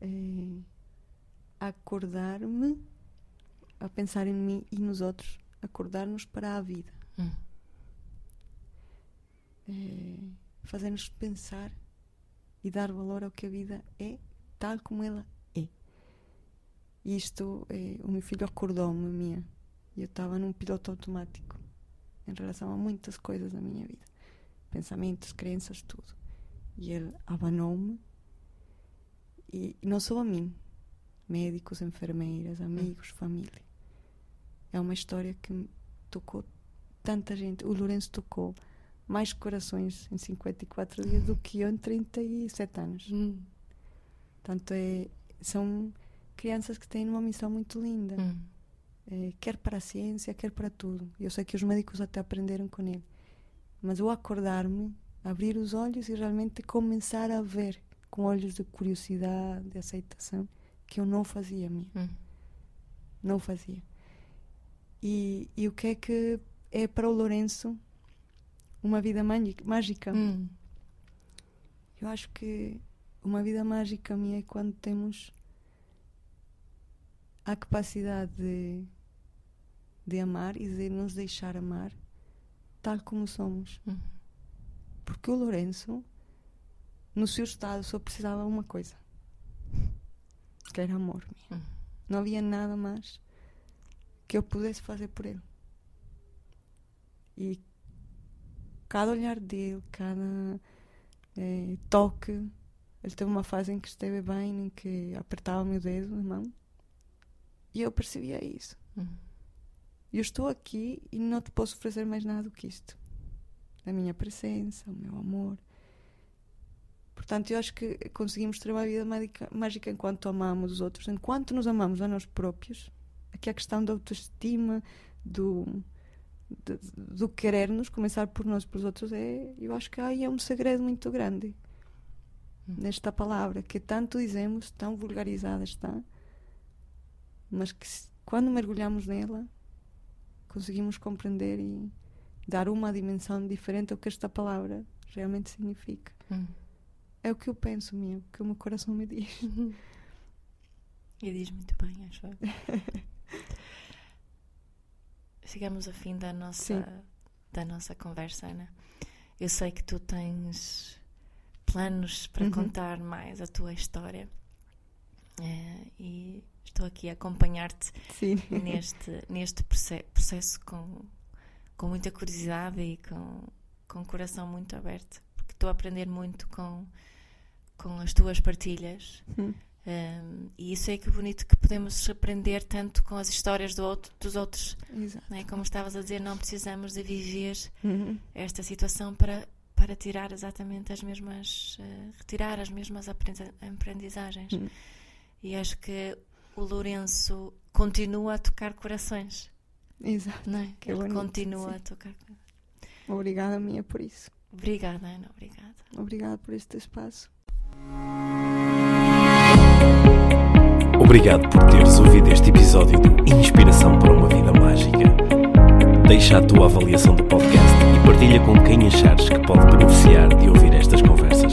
é, acordar-me a pensar em mim e nos outros, acordar-nos para a vida. Hum. É, Fazer-nos pensar e dar valor ao que a vida é, tal como ela é. E isto, é, o meu filho acordou-me, minha. E eu estava num piloto automático em relação a muitas coisas da minha vida. Pensamentos, crenças, tudo. E ele abanou-me e não só a mim, médicos, enfermeiras, amigos, família. É uma história que tocou tanta gente. O Lourenço tocou mais corações em 54 dias do que eu em 37 anos. Hum. Portanto, é, são crianças que têm uma missão muito linda. Hum. É, quer para a ciência, quer para tudo. Eu sei que os médicos até aprenderam com ele. Mas o acordar-me, abrir os olhos e realmente começar a ver com olhos de curiosidade, de aceitação, que eu não fazia minha. Hum. Não fazia. E, e o que é que é para o Lourenço uma vida mágica? Hum. Eu acho que uma vida mágica minha é quando temos a capacidade de, de amar e de nos deixar amar tal como somos. Hum. Porque o Lourenço, no seu estado, só precisava de uma coisa que era amor. Hum. Não havia nada mais que eu pudesse fazer por ele. E cada olhar dele, cada eh, toque, ele teve uma fase em que esteve bem, em que apertava o meu dedo na mão e eu percebia isso. Uhum. Eu estou aqui e não te posso oferecer mais nada do que isto. A minha presença, o meu amor, Portanto, eu acho que conseguimos ter uma vida mágica, mágica enquanto amamos os outros, enquanto nos amamos a nós próprios. Aqui a questão da autoestima, do, de, do querer-nos, começar por nós e pelos outros, é, eu acho que aí é um segredo muito grande hum. nesta palavra, que tanto dizemos, tão vulgarizada está, mas que quando mergulhamos nela, conseguimos compreender e dar uma dimensão diferente ao que esta palavra realmente significa. Hum. É o que eu penso, meu, que o meu coração me diz. E diz muito bem, acho. Chegamos ao fim da nossa, da nossa conversa, Ana. Eu sei que tu tens planos para uhum. contar mais a tua história. É, e estou aqui a acompanhar-te neste, neste processo com, com muita curiosidade e com, com o coração muito aberto, porque estou a aprender muito com, com as tuas partilhas. Hum. Um, e isso é que bonito que podemos aprender tanto com as histórias do outro, dos outros. Né? Como estavas a dizer, não precisamos de viver uhum. esta situação para, para tirar exatamente as mesmas, uh, retirar as mesmas aprendizagens. Uhum. E acho que o Lourenço continua a tocar corações. Exato. Não é? Que Ele bonito, continua sim. a tocar. Obrigada, minha, por isso. Obrigada, Ana. Obrigada. Obrigada por este espaço. Obrigado por teres ouvido este episódio de Inspiração para uma Vida Mágica. Deixa a tua avaliação do podcast e partilha com quem achares que pode beneficiar de ouvir estas conversas.